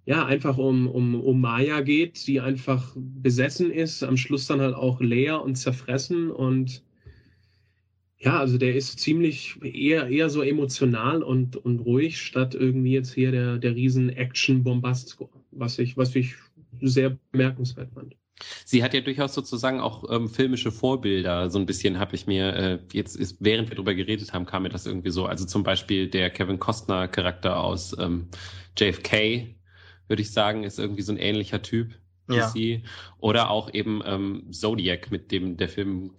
Speaker 3: ja einfach um, um, um Maya geht, die einfach besessen ist, am Schluss dann halt auch leer und zerfressen und ja, also der ist ziemlich eher, eher so emotional und, und ruhig, statt irgendwie jetzt hier der, der riesen Action-Bombast-Score, was ich, was ich sehr bemerkenswert fand.
Speaker 2: Sie hat ja durchaus sozusagen auch ähm, filmische Vorbilder. So ein bisschen habe ich mir äh, jetzt ist, während wir darüber geredet haben, kam mir das irgendwie so. Also zum Beispiel der Kevin Costner Charakter aus ähm, JFK, würde ich sagen, ist irgendwie so ein ähnlicher Typ. Ja. Sie. Oder auch eben ähm, Zodiac, mit dem der Film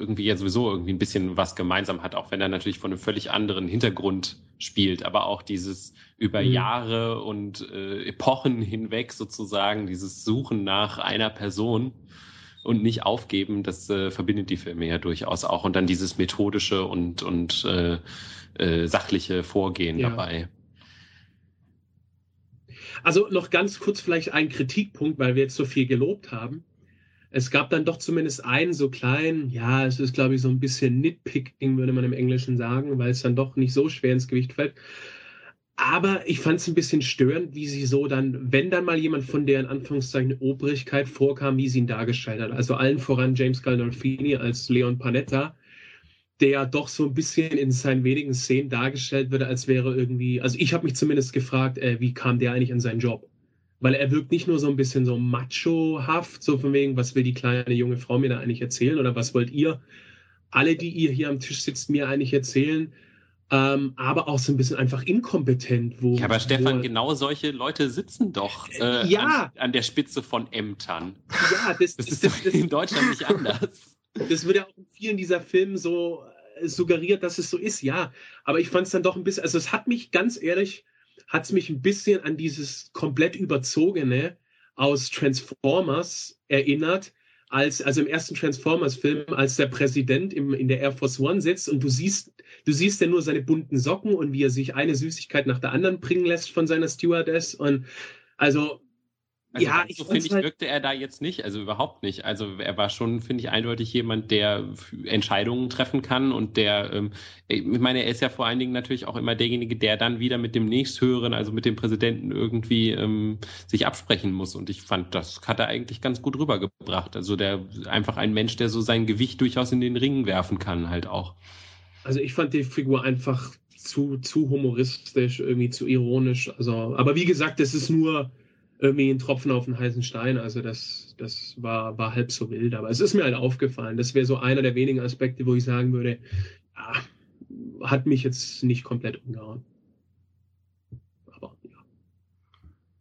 Speaker 2: irgendwie ja sowieso irgendwie ein bisschen was gemeinsam hat, auch wenn er natürlich von einem völlig anderen Hintergrund spielt, aber auch dieses über mhm. Jahre und äh, Epochen hinweg sozusagen, dieses Suchen nach einer Person und nicht aufgeben, das äh, verbindet die Filme ja durchaus auch und dann dieses methodische und, und äh, äh, sachliche Vorgehen ja. dabei.
Speaker 3: Also noch ganz kurz vielleicht ein Kritikpunkt, weil wir jetzt so viel gelobt haben es gab dann doch zumindest einen so kleinen, ja, es ist, glaube ich, so ein bisschen Nitpicking, würde man im Englischen sagen, weil es dann doch nicht so schwer ins Gewicht fällt. Aber ich fand es ein bisschen störend, wie sie so dann, wenn dann mal jemand von der in Anführungszeichen Obrigkeit vorkam, wie sie ihn dargestellt hat. Also allen voran James Gandolfini als Leon Panetta, der doch so ein bisschen in seinen wenigen Szenen dargestellt wird, als wäre irgendwie, also ich habe mich zumindest gefragt, äh, wie kam der eigentlich an seinen Job? Weil er wirkt nicht nur so ein bisschen so machohaft, so von wegen, was will die kleine junge Frau mir da eigentlich erzählen oder was wollt ihr, alle, die ihr hier am Tisch sitzt, mir eigentlich erzählen, ähm, aber auch so ein bisschen einfach inkompetent. Wo,
Speaker 2: ja, aber Stefan, wo, genau solche Leute sitzen doch äh, ja. an, an, der Spitze von Ämtern. Ja, das, das ist das, das, in Deutschland nicht anders.
Speaker 3: Das wird ja auch in vielen dieser Filmen so äh, suggeriert, dass es so ist, ja. Aber ich fand es dann doch ein bisschen, also es hat mich ganz ehrlich hat es mich ein bisschen an dieses komplett überzogene aus Transformers erinnert, als, also im ersten Transformers-Film, als der Präsident im, in der Air Force One sitzt und du siehst, du siehst ja nur seine bunten Socken und wie er sich eine Süßigkeit nach der anderen bringen lässt von seiner Stewardess und also
Speaker 2: also ja, ich so finde ich, halt wirkte er da jetzt nicht, also überhaupt nicht. Also er war schon, finde ich, eindeutig jemand, der Entscheidungen treffen kann und der, ähm, ich meine, er ist ja vor allen Dingen natürlich auch immer derjenige, der dann wieder mit dem nächsthöheren, also mit dem Präsidenten irgendwie ähm, sich absprechen muss. Und ich fand, das hat er eigentlich ganz gut rübergebracht. Also der einfach ein Mensch, der so sein Gewicht durchaus in den Ring werfen kann, halt auch.
Speaker 3: Also ich fand die Figur einfach zu, zu humoristisch, irgendwie zu ironisch. Also, aber wie gesagt, das ist nur irgendwie ein Tropfen auf den heißen Stein. Also das, das war, war halb so wild. Aber es ist mir halt aufgefallen. Das wäre so einer der wenigen Aspekte, wo ich sagen würde, ja, hat mich jetzt nicht komplett umgehauen.
Speaker 1: Aber ja.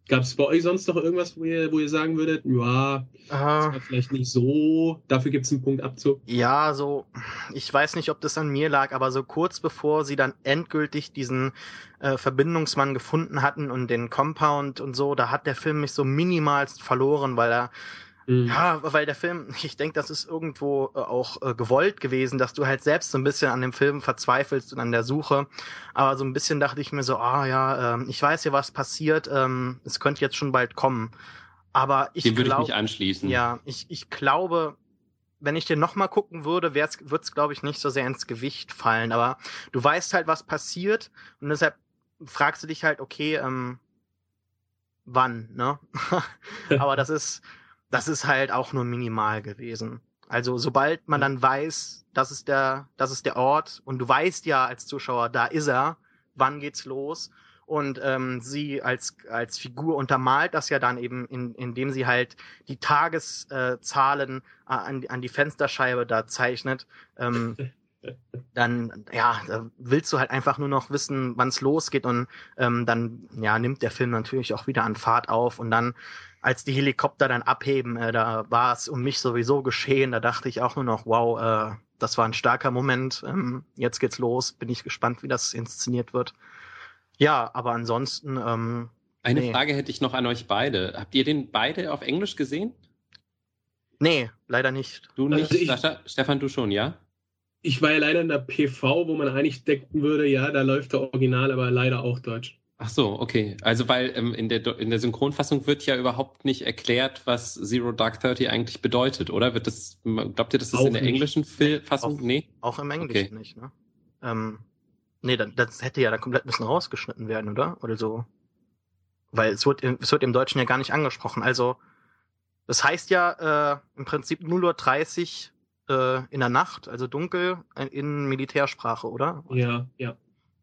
Speaker 3: Gab es bei euch sonst noch irgendwas, wo ihr, wo ihr sagen würdet, ja, war vielleicht nicht so, dafür gibt es einen Punkt Abzug?
Speaker 1: ja, so, ich weiß nicht, ob das an mir lag, aber so kurz bevor sie dann endgültig diesen äh, Verbindungsmann gefunden hatten und den Compound und so, da hat der Film mich so minimalst verloren, weil er. Ja, weil der Film, ich denke, das ist irgendwo äh, auch äh, gewollt gewesen, dass du halt selbst so ein bisschen an dem Film verzweifelst und an der Suche. Aber so ein bisschen dachte ich mir so, ah ja, ähm, ich weiß ja, was passiert, ähm, es könnte jetzt schon bald kommen. Aber ich
Speaker 2: Dem würde ich mich anschließen.
Speaker 1: ja, ich, ich glaube, wenn ich den nochmal gucken würde, würde es, glaube ich, nicht so sehr ins Gewicht fallen. Aber du weißt halt, was passiert und deshalb fragst du dich halt, okay, ähm, wann, ne? Aber das ist, das ist halt auch nur minimal gewesen. Also sobald man dann weiß, das ist der, das ist der Ort und du weißt ja als Zuschauer, da ist er, wann geht's los und ähm, sie als als Figur untermalt das ja dann eben, in, indem sie halt die Tageszahlen äh, an, an die Fensterscheibe da zeichnet. Ähm, dann ja, da willst du halt einfach nur noch wissen, wann es losgeht und ähm, dann ja nimmt der Film natürlich auch wieder an Fahrt auf und dann als die Helikopter dann abheben, äh, da war es um mich sowieso geschehen. Da dachte ich auch nur noch, wow, äh, das war ein starker Moment. Ähm, jetzt geht's los. Bin ich gespannt, wie das inszeniert wird. Ja, aber ansonsten, ähm,
Speaker 2: Eine
Speaker 1: Nee.
Speaker 2: Frage hätte ich noch an euch beide. Habt ihr den beide auf Englisch gesehen?
Speaker 1: nee, leider nicht.
Speaker 2: Du nicht,
Speaker 3: Also ich-
Speaker 2: Sascha? Stefan, du schon, ja?
Speaker 3: Ich war ja leider in der PV, wo man eigentlich denken würde, ja, da läuft der Original, aber leider auch Deutsch.
Speaker 2: Ach so, okay. Also weil ähm, in, der, in der Synchronfassung wird ja überhaupt nicht erklärt, was Zero Dark Thirty eigentlich bedeutet, oder? Wird das, glaubt ihr, das ist
Speaker 3: Auch
Speaker 2: in der
Speaker 3: nicht.
Speaker 2: englischen Fil- Fassung?
Speaker 1: Auch-
Speaker 2: Nee?
Speaker 1: Auch im Englischen
Speaker 2: Okay.
Speaker 1: nicht, ne? Ähm, nee, dann, das hätte ja da komplett ein bisschen rausgeschnitten werden, oder? Oder so. Weil es wird, im- es wird im Deutschen ja gar nicht angesprochen. Also, das heißt ja äh, im Prinzip 0.30 Uhr äh, in der Nacht, also dunkel, äh, in Militärsprache, oder?
Speaker 3: Ja, ja.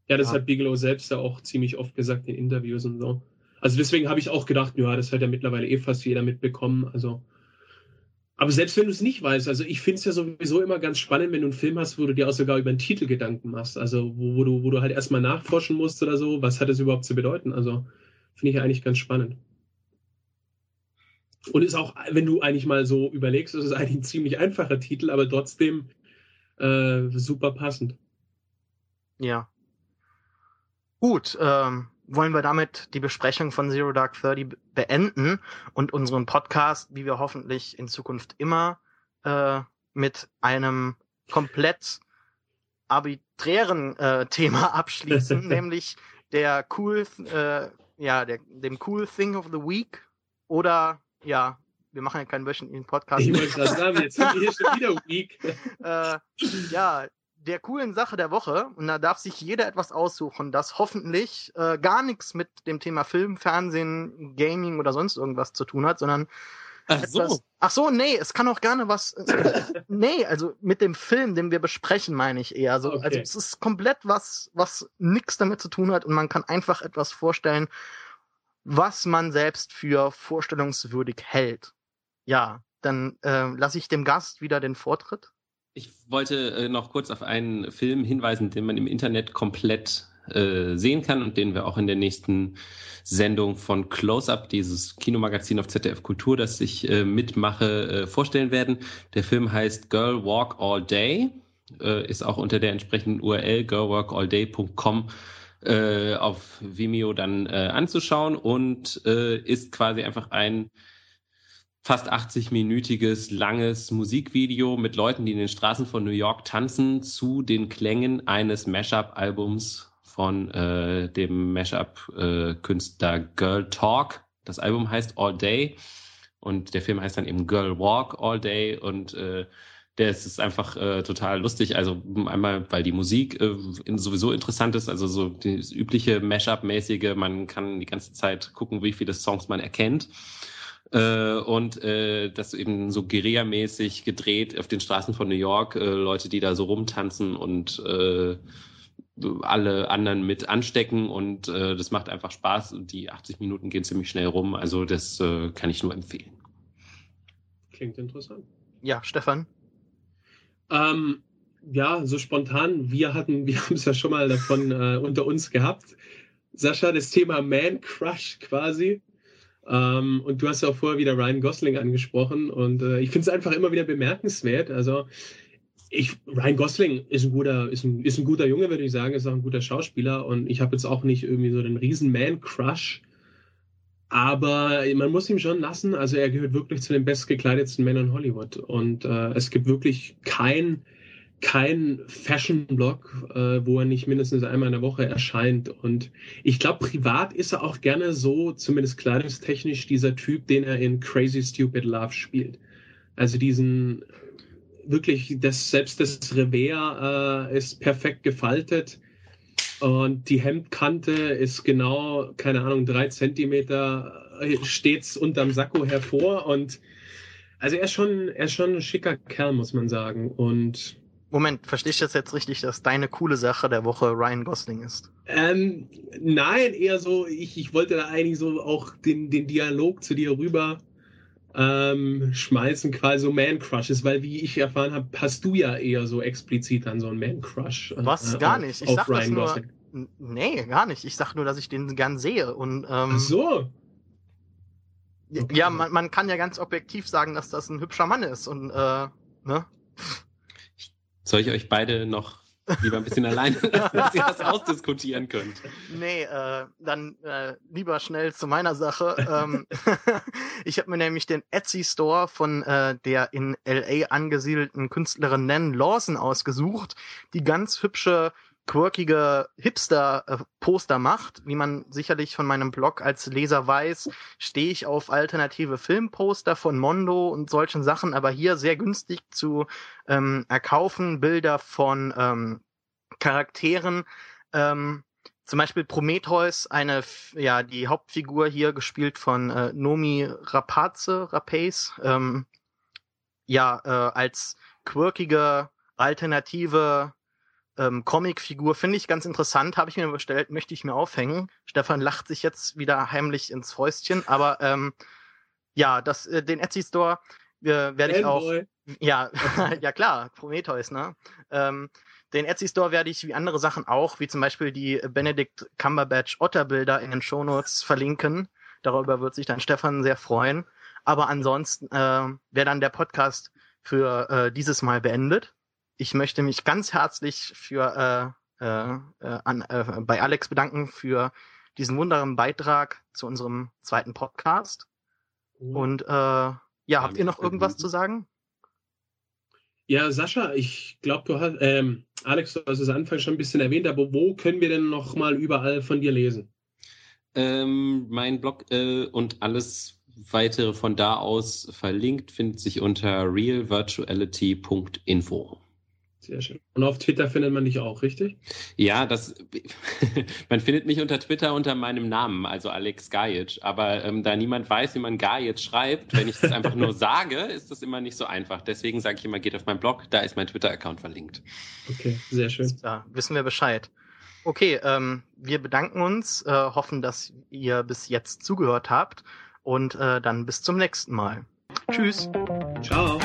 Speaker 3: Ja, das
Speaker 1: Ja.
Speaker 3: hat Bigelow selbst ja auch ziemlich oft gesagt in Interviews und so. Also deswegen habe ich auch gedacht, ja, das hat ja mittlerweile eh fast jeder mitbekommen. Also, aber selbst wenn du es nicht weißt, also ich finde es ja sowieso immer ganz spannend, wenn du einen Film hast, wo du dir auch sogar über den Titel Gedanken machst. Also wo, wo du, wo du halt erstmal nachforschen musst oder so, was hat das überhaupt zu bedeuten? Also finde ich ja eigentlich ganz spannend. Und ist auch, wenn du eigentlich mal so überlegst, ist es eigentlich ein ziemlich einfacher Titel, aber trotzdem äh, super passend.
Speaker 1: Ja. Gut, ähm, wollen wir damit die Besprechung von Zero Dark Thirty be- beenden und unseren Podcast, wie wir hoffentlich in Zukunft immer äh, mit einem komplett arbiträren äh, Thema abschließen, nämlich der cool, äh, ja, der, dem cool Thing of the Week oder ja, wir machen ja keinen wöchentlichen Podcast.
Speaker 3: Ich wollte gerade sagen, jetzt sind wir hier schon wieder weak.
Speaker 1: äh, ja, der coolen Sache der Woche. Und da darf sich jeder etwas aussuchen, das hoffentlich äh, gar nichts mit dem Thema Film, Fernsehen, Gaming oder sonst irgendwas zu tun hat, sondern
Speaker 2: Ach
Speaker 1: etwas. Ach so, nee, es kann auch gerne was. äh, nee, also mit dem Film, den wir besprechen, meine ich eher. So,
Speaker 3: Okay.
Speaker 1: Also es ist komplett was, was nichts damit zu tun hat und man kann einfach etwas vorstellen, was man selbst für vorstellungswürdig hält. Ja, dann äh, lasse ich dem Gast wieder den Vortritt.
Speaker 2: Ich wollte äh, noch kurz auf einen Film hinweisen, den man im Internet komplett äh, sehen kann und den wir auch in der nächsten Sendung von Close Up, dieses Kinomagazin auf ZDF Kultur, das ich äh, mitmache, äh, vorstellen werden. Der Film heißt Girl Walk All Day, äh, ist auch unter der entsprechenden URL girlwalkallday.com äh, auf Vimeo dann anzuschauen und ist quasi einfach ein fast 80-minütiges langes Musikvideo mit Leuten, die in den Straßen von New York tanzen, zu den Klängen eines Mashup-Albums von äh, dem Mashup-Künstler Girl Talk. Das Album heißt All Day und der Film heißt dann eben Girl Walk All Day und äh, der ist, ist einfach äh, total lustig. Also einmal, weil die Musik äh, sowieso interessant ist, also so das übliche Mashup-mäßige, man kann die ganze Zeit gucken, wie viele Songs man erkennt. Äh, und äh, das eben so Guerilla-mäßig gedreht auf den Straßen von New York, äh, Leute, die da so rumtanzen und äh, alle anderen mit anstecken und äh, das macht einfach Spaß und die 80 Minuten gehen ziemlich schnell rum, also das äh, kann ich nur empfehlen.
Speaker 3: Klingt interessant.
Speaker 1: Ja, Stefan.
Speaker 3: Ähm, ja, so spontan. Wir hatten, wir haben es ja schon mal davon äh, unter uns gehabt. Sascha, das Thema Man Crush quasi. Ähm, und du hast ja auch vorher wieder Ryan Gosling angesprochen und äh, ich finde es einfach immer wieder bemerkenswert. Also ich, Ryan Gosling ist ein guter, ist ein, ist ein guter Junge, würde ich sagen, ist auch ein guter Schauspieler und ich habe jetzt auch nicht irgendwie so den riesen Man-Crush. Aber man muss ihm schon lassen, also er gehört wirklich zu den bestgekleidetsten Männern Hollywood. Und äh, es gibt wirklich kein, kein Fashion-Blog, äh, wo er nicht mindestens einmal in der Woche erscheint. Und ich glaube, privat ist er auch gerne so, zumindest kleidungstechnisch, dieser Typ, den er in Crazy Stupid Love spielt. Also diesen wirklich, das, selbst das Revers äh, ist perfekt gefaltet und die Hemdkante ist genau, keine Ahnung, drei Zentimeter äh, stets unterm Sakko hervor und also er ist schon, er ist schon ein schicker Kerl, muss man sagen. Und
Speaker 1: Moment, verstehe ich das jetzt richtig, dass deine coole Sache der Woche Ryan Gosling ist?
Speaker 3: Ähm, nein, eher so, ich, ich wollte da eigentlich so auch den, den Dialog zu dir rüber ähm, schmeißen quasi so Man-Crushes, weil wie ich erfahren habe, hast du ja eher so explizit an so einen Man-Crush.
Speaker 1: Äh, Was? Gar nicht. Ich sag Ryan das nur. Gosling. Nee, gar nicht. Ich sag nur, dass ich den gern sehe. Und, ähm, Ach
Speaker 3: so.
Speaker 1: Okay. Ja, man, man kann ja ganz objektiv sagen, dass das ein hübscher Mann ist. Und, äh, ne?
Speaker 2: Soll ich euch beide noch Lieber ein bisschen alleine, dass ihr das ausdiskutieren könnt.
Speaker 1: Nee, äh, dann äh, lieber schnell zu meiner Sache. ähm, ich habe mir nämlich den Etsy Store von äh, der in LA angesiedelten Künstlerin Nan Lawson ausgesucht, die ganz hübsche quirkige Hipster-Poster macht. Wie man sicherlich von meinem Blog als Leser weiß, stehe ich auf alternative Filmposter von Mondo und solchen Sachen, aber hier sehr günstig zu ähm, erkaufen. Bilder von ähm, Charakteren, ähm, zum Beispiel Prometheus, eine, ja, die Hauptfigur hier gespielt von äh, Nomi Rapace, Rapace, ähm, ja, äh, als quirkige alternative ähm, Comicfigur finde ich ganz interessant, habe ich mir bestellt, möchte ich mir aufhängen. Stefan lacht sich jetzt wieder heimlich ins Fäustchen, aber ähm, ja, das, äh, den Etsy Store äh, werde ich auch. Ja, ja klar, Prometheus, ne? Ähm, den Etsy Store werde ich wie andere Sachen auch, wie zum Beispiel die Benedict Cumberbatch Otterbilder in den Shownotes verlinken. Darüber wird sich dann Stefan sehr freuen. Aber ansonsten äh, wäre dann der Podcast für äh, dieses Mal beendet ich möchte mich ganz herzlich für äh, äh, äh, an, äh, bei Alex bedanken für diesen wunderbaren Beitrag zu unserem zweiten Podcast. Mhm. Und äh, ja, ja, habt ihr noch irgendwas zu sagen?
Speaker 3: Ja, Sascha, ich glaube, du hast, ähm, Alex, du hast es Anfang schon ein bisschen erwähnt, aber wo können wir denn noch mal überall von dir lesen?
Speaker 2: Ähm, mein Blog äh, und alles weitere von da aus verlinkt findet sich unter realvirtuality.info.
Speaker 3: Sehr schön. Und auf Twitter findet man dich auch, richtig?
Speaker 2: Ja, das man findet mich unter Twitter unter meinem Namen, also Alex Gajic. Aber ähm, da niemand weiß, wie man Gajic schreibt, wenn ich das einfach nur sage, ist das immer nicht so einfach. Deswegen sage ich immer, geht auf meinen Blog, da ist mein Twitter-Account verlinkt.
Speaker 3: Okay, sehr schön.
Speaker 1: Ja, wissen wir Bescheid. Okay, ähm, wir bedanken uns, äh, hoffen, dass ihr bis jetzt zugehört habt und äh, dann bis zum nächsten Mal. Tschüss.
Speaker 3: Ciao.